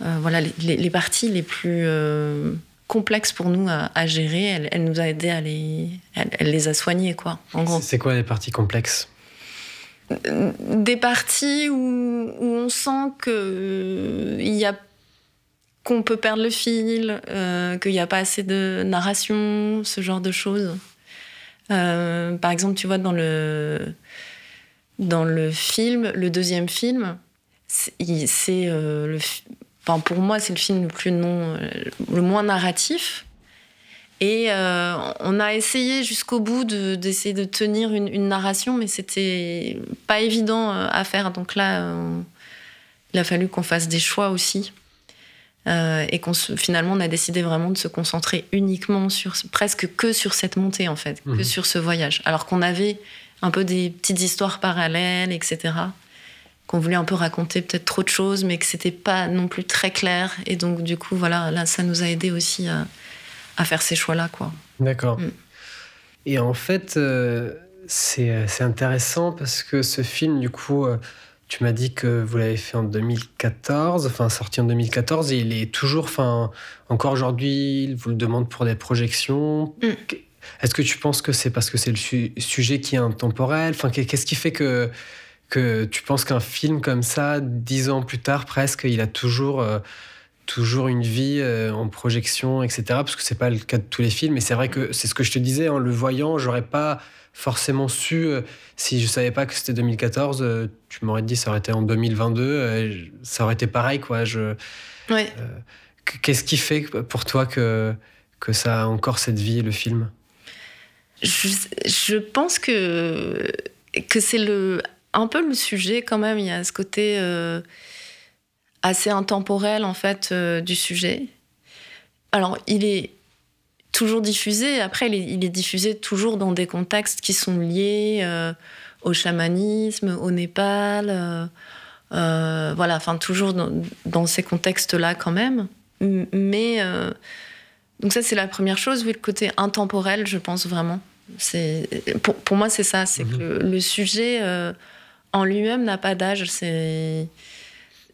B: Voilà, les, parties les plus complexes pour nous à, gérer, elle, nous a aidé à les. Elle, les a soignées, quoi, en gros.
A: C'est quoi les parties complexes?
B: Des parties où, où on sent qu'il y a qu'on peut perdre le fil, euh, qu'il n'y a pas assez de narration, ce genre de choses. Euh, par exemple, tu vois, dans le, dans le film, le deuxième film, c'est euh, le, enfin, pour moi, c'est le film le plus non, le moins narratif. Et on a essayé jusqu'au bout d'essayer de, tenir une, une narration, mais c'était pas évident à faire. Donc là, il a fallu qu'on fasse des choix aussi. Euh, et qu'on finalement on a décidé vraiment de se concentrer uniquement sur presque que sur cette montée en fait, que mhm. sur ce voyage. Alors qu'on avait un peu des petites histoires parallèles, etc. Qu'on voulait un peu raconter peut-être trop de choses, mais que c'était pas non plus très clair. Et donc du coup voilà, là ça nous a aidé aussi à, faire ces choix-là quoi.
A: D'accord. Mm. Et en fait, euh, c'est intéressant parce que ce film, du coup, euh, tu m'as dit que vous l'avez fait en 2014, enfin sorti en 2014, et il est toujours, enfin encore aujourd'hui, il vous le demande pour des projections. Mm. Est-ce que tu penses que c'est parce que c'est le sujet qui est intemporel? Enfin, qu'est-ce qui fait que que tu penses qu'un film comme ça, dix ans plus tard presque, il a toujours euh, toujours une vie euh, en projection, etc. Parce que c'est pas le cas de tous les films. Et c'est vrai que c'est ce que je te disais en le voyant, j'aurais pas forcément su. Euh, si je savais pas que c'était 2014, euh, tu m'aurais dit ça aurait été en 2022, euh, ça aurait été pareil, quoi. Je, Qu'est-ce qui fait pour toi que, que ça a encore cette vie, le film?
B: Je, pense que, que c'est le, un peu le sujet quand même. Il y a ce côté assez intemporel, en fait, du sujet. Alors, il est toujours diffusé. Après, il est, diffusé toujours dans des contextes qui sont liés euh, au chamanisme, au Népal. Euh, euh, voilà, enfin, toujours dans, ces contextes-là quand même. Mais. donc, ça, c'est la première chose. Oui, le côté intemporel, je pense vraiment. Pour, pour moi, c'est ça. C'est que le, le sujet en lui-même n'a pas d'âge. C'est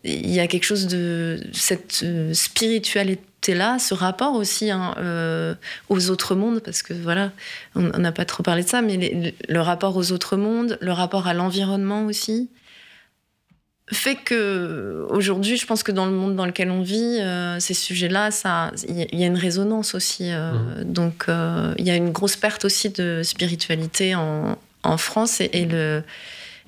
B: il y a quelque chose de cette spiritualité là, ce rapport aussi hein, euh, aux autres mondes, parce que voilà, on n'a pas trop parlé de ça, mais le rapport aux autres mondes, le rapport à l'environnement aussi, fait que aujourd'hui, je pense que dans le monde dans lequel on vit, euh, ces sujets-là, ça, il y a une résonance aussi. Euh, mmh. Donc, il y a une grosse perte aussi de spiritualité en, France et, le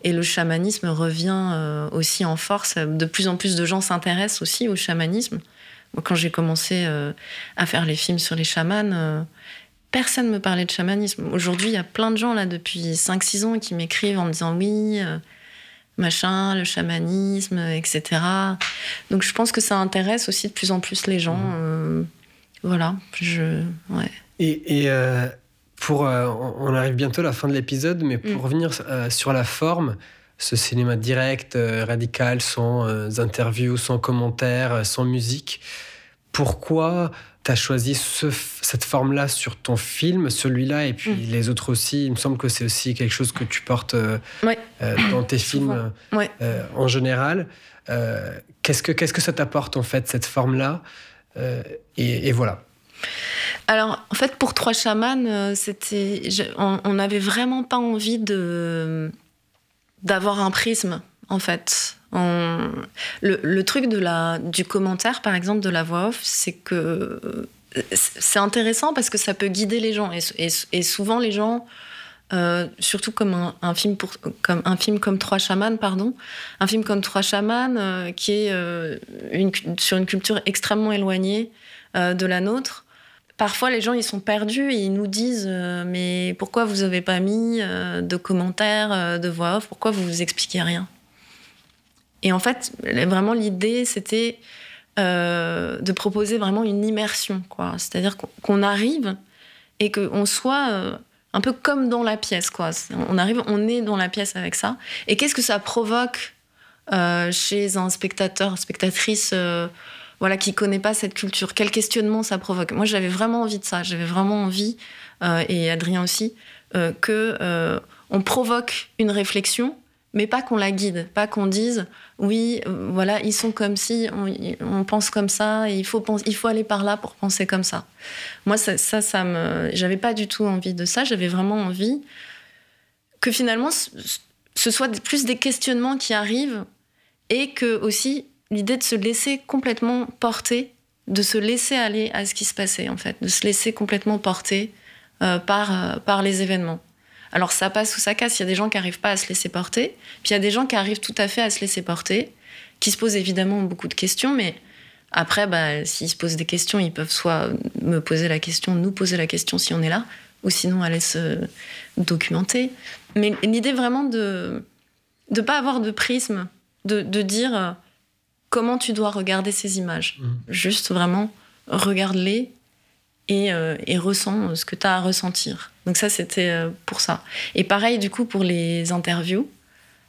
B: et le chamanisme revient aussi en force. De plus en plus de gens s'intéressent aussi au chamanisme. Quand j'ai commencé euh, à faire les films sur les chamans, euh, personne ne me parlait de chamanisme. Aujourd'hui, il y a plein de gens là depuis 5-6 ans qui m'écrivent en me disant oui, euh, machin, le chamanisme, etc. Donc je pense que ça intéresse aussi de plus en plus les gens. Mmh. voilà, je. Ouais.
A: Et. Pour, on arrive bientôt à la fin de l'épisode, mais pour mmh. revenir sur la forme, ce cinéma direct, euh, radical, sans euh, interviews, sans commentaires, euh, sans musique. Pourquoi tu as choisi cette forme-là sur ton film, celui-là, et puis mm. les autres aussi? Il me semble que c'est aussi quelque chose que tu portes dans tes *coughs* films en général. qu'est-ce, que, qu'est-ce que ça t'apporte, en fait, cette forme-là? Et, voilà.
B: Alors, en fait, pour Trois Chamans, c'était, on n'avait vraiment pas envie de d'avoir un prisme, en fait. Le, truc de la, du commentaire, par exemple, de la voix off, c'est que c'est intéressant parce que ça peut guider les gens. Et, souvent, les gens, euh, surtout comme un, film pour, comme un film comme Trois chamans, pardon, un film comme Trois chamans euh, qui est euh, sur une culture extrêmement éloignée de la nôtre parfois les gens ils sont perdus et ils nous disent euh, mais pourquoi vous avez pas mis euh, de commentaires euh, de voix off? Pourquoi vous vous expliquez rien? Et en fait vraiment l'idée c'était de proposer vraiment une immersion quoi. C'est-à-dire qu'on arrive et qu'on soit un peu comme dans la pièce quoi. On arrive on est dans la pièce avec ça. Et qu'est-ce que ça provoque chez un spectateur spectatrice voilà, qui connaît pas cette culture. Quel questionnement ça provoque Moi, j'avais vraiment envie de ça. J'avais vraiment envie, euh, et Adrien aussi, euh, que euh, on provoque une réflexion, mais pas qu'on la guide, pas qu'on dise oui, euh, voilà, ils sont comme si, on, pense comme ça, et il faut, il faut aller par là pour penser comme ça. Moi, ça, ça, ça me, j'avais pas du tout envie de ça. J'avais vraiment envie que finalement, ce soit plus des questionnements qui arrivent et que aussi l'idée de se laisser complètement porter, de se laisser aller à ce qui se passait en fait, de se laisser complètement porter euh, par, euh, par les événements. Alors ça passe ou ça casse. Il y a des gens qui n'arrivent pas à se laisser porter, puis il y a des gens qui arrivent tout à fait à se laisser porter, qui se posent évidemment beaucoup de questions, mais après, bah, s'ils se posent des questions, ils peuvent soit me poser la question, nous poser la question si on est là, ou sinon aller se documenter. Mais l'idée vraiment de ne pas avoir de prisme, de, de, dire euh, comment tu dois regarder ces images. Mmh. Juste vraiment, regarde-les et, euh, et ressens ce que tu as à ressentir. Donc ça, c'était euh, pour ça. Et pareil, du coup, pour les interviews,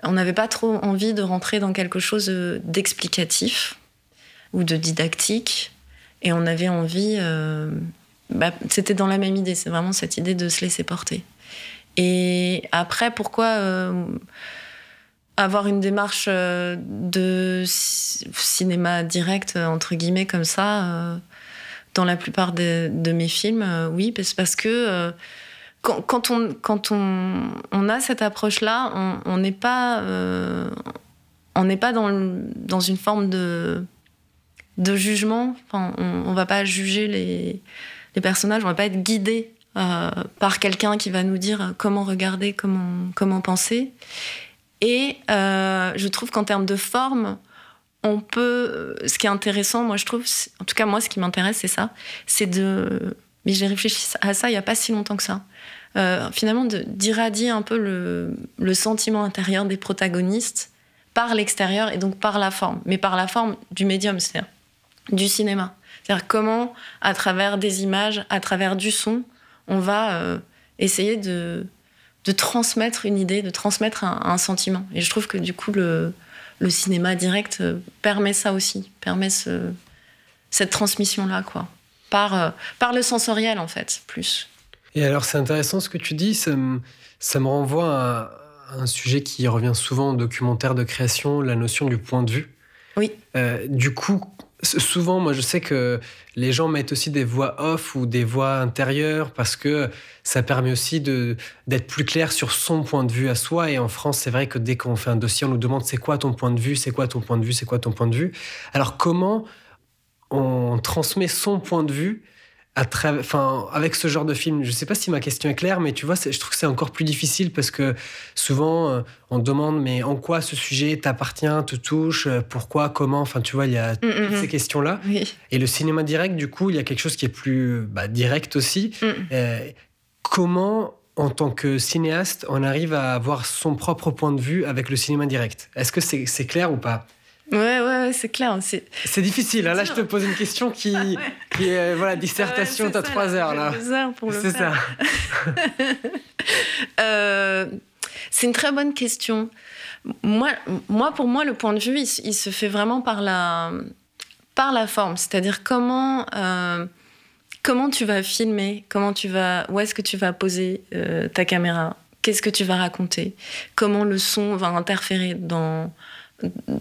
B: on n'avait pas trop envie de rentrer dans quelque chose euh, d'explicatif ou de didactique. Et on avait envie... Euh, bah, c'était dans la même idée, c'est vraiment cette idée de se laisser porter. Et après, pourquoi avoir une démarche de cinéma direct, entre guillemets, comme ça, dans la plupart de, mes films Oui, parce que quand, on, quand on, on a cette approche-là, on n'est pas, euh, on pas dans, dans une forme de, de jugement. Enfin, on ne va pas juger les, les personnages, on va pas être guidé euh, par quelqu'un qui va nous dire comment regarder, comment, comment penser. Et euh, je trouve qu'en termes de forme, on peut. Ce qui est intéressant, moi je trouve, en tout cas moi ce qui m'intéresse, c'est ça, c'est de mais j'ai réfléchi à ça il n'y a pas si longtemps que ça. Euh, finalement, d'irradier un peu le, sentiment intérieur des protagonistes par l'extérieur et donc par la forme, mais par la forme du médium, c'est-à-dire du cinéma. C'est-à-dire comment, à travers des images, à travers du son, on va euh, essayer de, de transmettre une idée, de transmettre un, un, sentiment. Et je trouve que du coup, le, le cinéma direct euh, permet ça aussi, permet ce, cette transmission-là, quoi par, euh, par le sensoriel, en fait, plus.
A: Et alors, c'est intéressant ce que tu dis. Ça me, ça me renvoie à un sujet qui revient souvent en documentaire de création, la notion du point de vue.
B: Oui.
A: Euh, du coup, souvent, moi, je sais que les gens mettent aussi des voix off ou des voix intérieures parce que ça permet aussi d'être plus clair sur son point de vue à soi. Et en France, c'est vrai que dès qu'on fait un dossier, on nous demande c'est quoi ton point de vue, c'est quoi ton point de vue, c'est quoi ton point de vue? Alors, comment on transmet son point de vue à enfin, avec ce genre de film. Je ne sais pas si ma question est claire, mais tu vois, je trouve que c'est encore plus difficile parce que souvent, euh, on demande, mais en quoi ce sujet t'appartient, te touche, euh, pourquoi, comment, enfin, tu vois, il y a mm, mm, toutes ces mm. questions-là. Et le cinéma direct, du coup, il y a quelque chose qui est plus bah, direct aussi. Euh, comment en tant que cinéaste, on arrive à avoir son propre point de vue avec le cinéma direct? Est-ce que c'est clair ou pas?
B: Ouais, ouais, c'est clair.
A: C'est difficile. Hein. Là, je te pose une question qui, *laughs* qui est voilà, dissertation, tu as trois heures là.
B: heures pour le C'est ça. *laughs* euh, c'est une très bonne question. Moi, moi, pour moi, le point de vue, il, se fait vraiment par la, par la forme. C'est-à-dire comment, euh, comment tu vas filmer, comment tu vas, où est-ce que tu vas poser euh, ta caméra, qu'est-ce que tu vas raconter, comment le son va interférer dans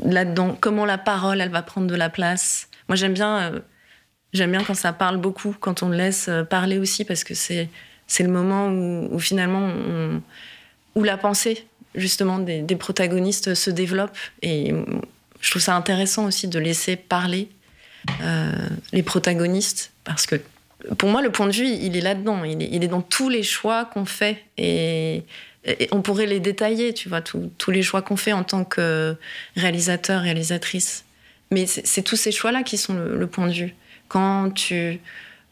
B: là-dedans, comment la parole, elle va prendre de la place. Moi, j'aime bien, euh, bien quand ça parle beaucoup, quand on laisse euh, parler aussi, parce que c'est, le moment où, finalement, où la pensée, justement, des, protagonistes se développe. Et je trouve ça intéressant aussi de laisser parler euh, les protagonistes, parce que pour moi, le point de vue, il est là-dedans. Il est, il est dans tous les choix qu'on fait. On pourrait les détailler, tu vois, tous les choix qu'on fait en tant que réalisateur, réalisatrice. Mais c'est tous ces choix-là qui sont le, point de vue. Quand tu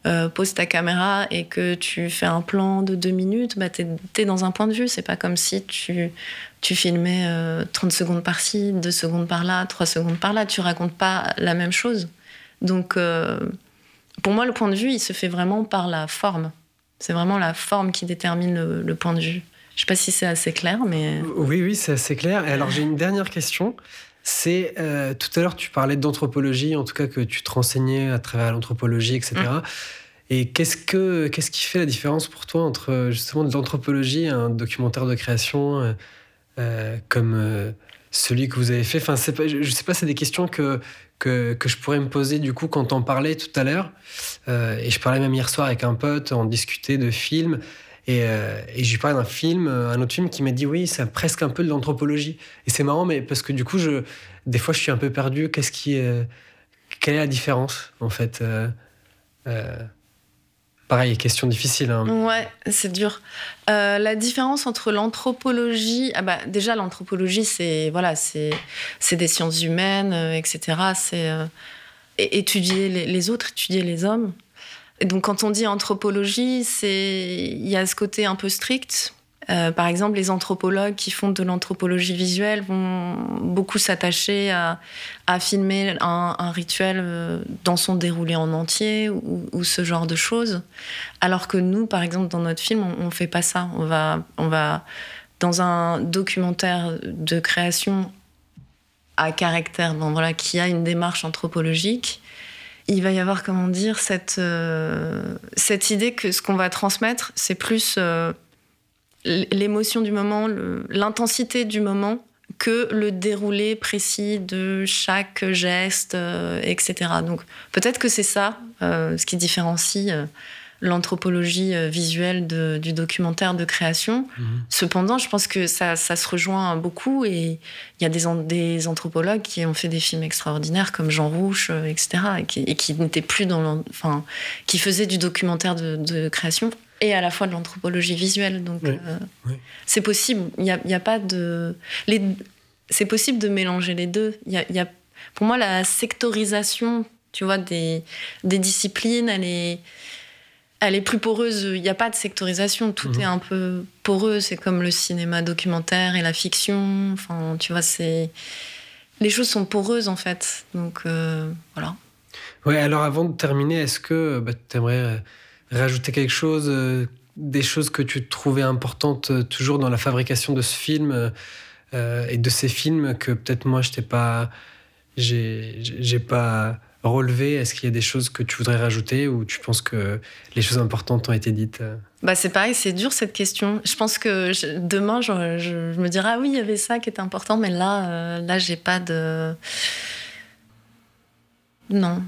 B: euh, poses ta caméra et que tu fais un plan de deux minutes, bah, tu es, dans un point de vue. C'est pas comme si tu, filmais 30 euh, secondes par-ci, 2 secondes par-là, 3 secondes par-là. Tu racontes pas la même chose. Donc, euh, pour moi, le point de vue, il se fait vraiment par la forme. C'est vraiment la forme qui détermine le point de vue. Je sais pas si c'est assez clair, mais...
A: Oui, oui, c'est assez clair. Et alors, j'ai une dernière question. C'est, euh, tout à l'heure, tu parlais d'anthropologie, en tout cas que tu te renseignais à travers l'anthropologie, etc. Mm. Et qu'est-ce, que, qu'est-ce qui fait la différence pour toi entre justement de l'anthropologie et un documentaire de création euh, comme celui que vous avez fait? Enfin, pas, Je ne sais pas, c'est des questions que, que, que, je pourrais me poser du coup quand on parlait tout à l'heure. et je parlais même hier soir avec un pote, on discutait de films. Et, et je lui parlais d'un film, un autre film qui m'a dit oui, c'est presque un peu de l'anthropologie. Et c'est marrant, mais parce que du coup, des fois, je suis un peu perdu. Qu'est-ce qui, quelle est la différence en fait Pareil, question difficile. Hein.
B: Ouais, c'est dur. Euh, la différence entre l'anthropologie, ah bah, déjà l'anthropologie, c'est voilà, c'est des sciences humaines, euh, etc. C'est euh, étudier les, autres, étudier les hommes. Donc quand on dit anthropologie, c'est il y a ce côté un peu strict euh, par exemple, les anthropologues qui font de l'anthropologie visuelle vont beaucoup s'attacher à, filmer un, rituel euh, dans son déroulé en entier ou, ce genre de choses. Alors que nous, par exemple, dans notre film, on, ne fait pas ça. On va, on va dans un documentaire de création à caractère, voilà, qui a une démarche anthropologique, il va y avoir, comment dire, cette, euh, cette idée que ce qu'on va transmettre, c'est plus l'émotion du moment, l'intensité du moment que le déroulé précis de chaque geste, euh, etc. Donc peut-être que c'est ça euh, ce qui différencie euh, l'anthropologie visuelle du documentaire de création. Mhm. Cependant, je pense que ça, se rejoint beaucoup et il y a des, des, anthropologues qui ont fait des films extraordinaires comme Jean Rouche, etc. et qui, n'étaient plus dans, enfin, qui faisaient du documentaire de création et à la fois de l'anthropologie visuelle. Donc, euh, c'est possible. Il n'y a, a, pas de. Les... C'est possible de mélanger les deux. Il y a, y a, pour moi, la sectorisation, tu vois, des, des disciplines, elle est, elle est plus poreuse. Il n'y a pas de sectorisation. Tout mhm. est un peu poreux. C'est comme le cinéma documentaire et la fiction. Enfin, tu vois, c'est. Les choses sont poreuses, en fait. Donc, euh, voilà.
A: Ouais, alors avant de terminer, est-ce que bah, tu aimerais euh, rajouter quelque chose, euh, des choses que tu trouvais importantes euh, toujours dans la fabrication de ce film et de ces films que peut-être moi je t'ai pas, j'ai pas relevé Est-ce qu'il y a des choses que tu voudrais rajouter ou tu penses que les choses importantes ont été dites?
B: Bah c'est pareil, c'est dur cette question. Je pense que demain, je, me dirai ah oui, il y avait ça qui était important, mais là, là, j'ai pas de non.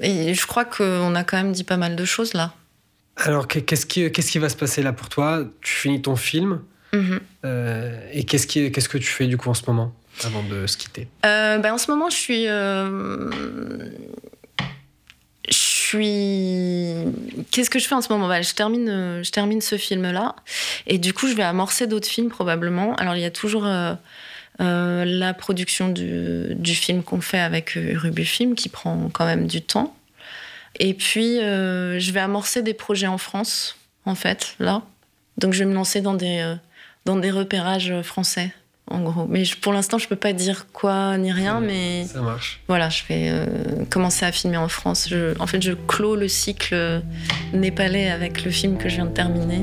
B: Et je crois qu'on a quand même dit pas mal de choses là.
A: Alors, qu'est-ce qui, qu'est-ce qui va se passer là pour toi? Tu finis ton film. Mhm. Euh, et qu'est-ce, qui, qu'est-ce que tu fais du coup en ce moment, avant de se quitter
B: euh, ben, En ce moment, je suis. Euh, je suis. Qu'est-ce que je fais en ce moment? Ben, je, termine, je termine ce film-là. Et du coup, je vais amorcer d'autres films probablement. Alors, il y a toujours. la production du, du film qu'on fait avec Ruby Film qui prend quand même du temps. Et puis, euh, je vais amorcer des projets en France, en fait, là. Donc, je vais me lancer dans des, euh, dans des repérages français, en gros. Mais pour l'instant, je peux pas dire quoi ni rien, mais.
A: Ça marche.
B: Voilà, je vais euh, commencer à filmer en France. en fait, je clôt le cycle népalais avec le film que je viens de terminer.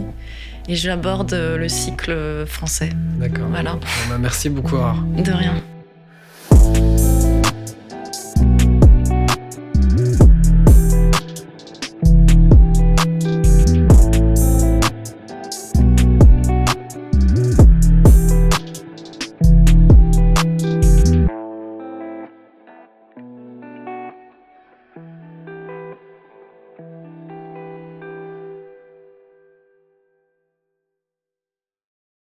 B: Et j'aborde le cycle français.
A: D'accord.
B: Voilà.
A: Bah, merci beaucoup,
B: De rien.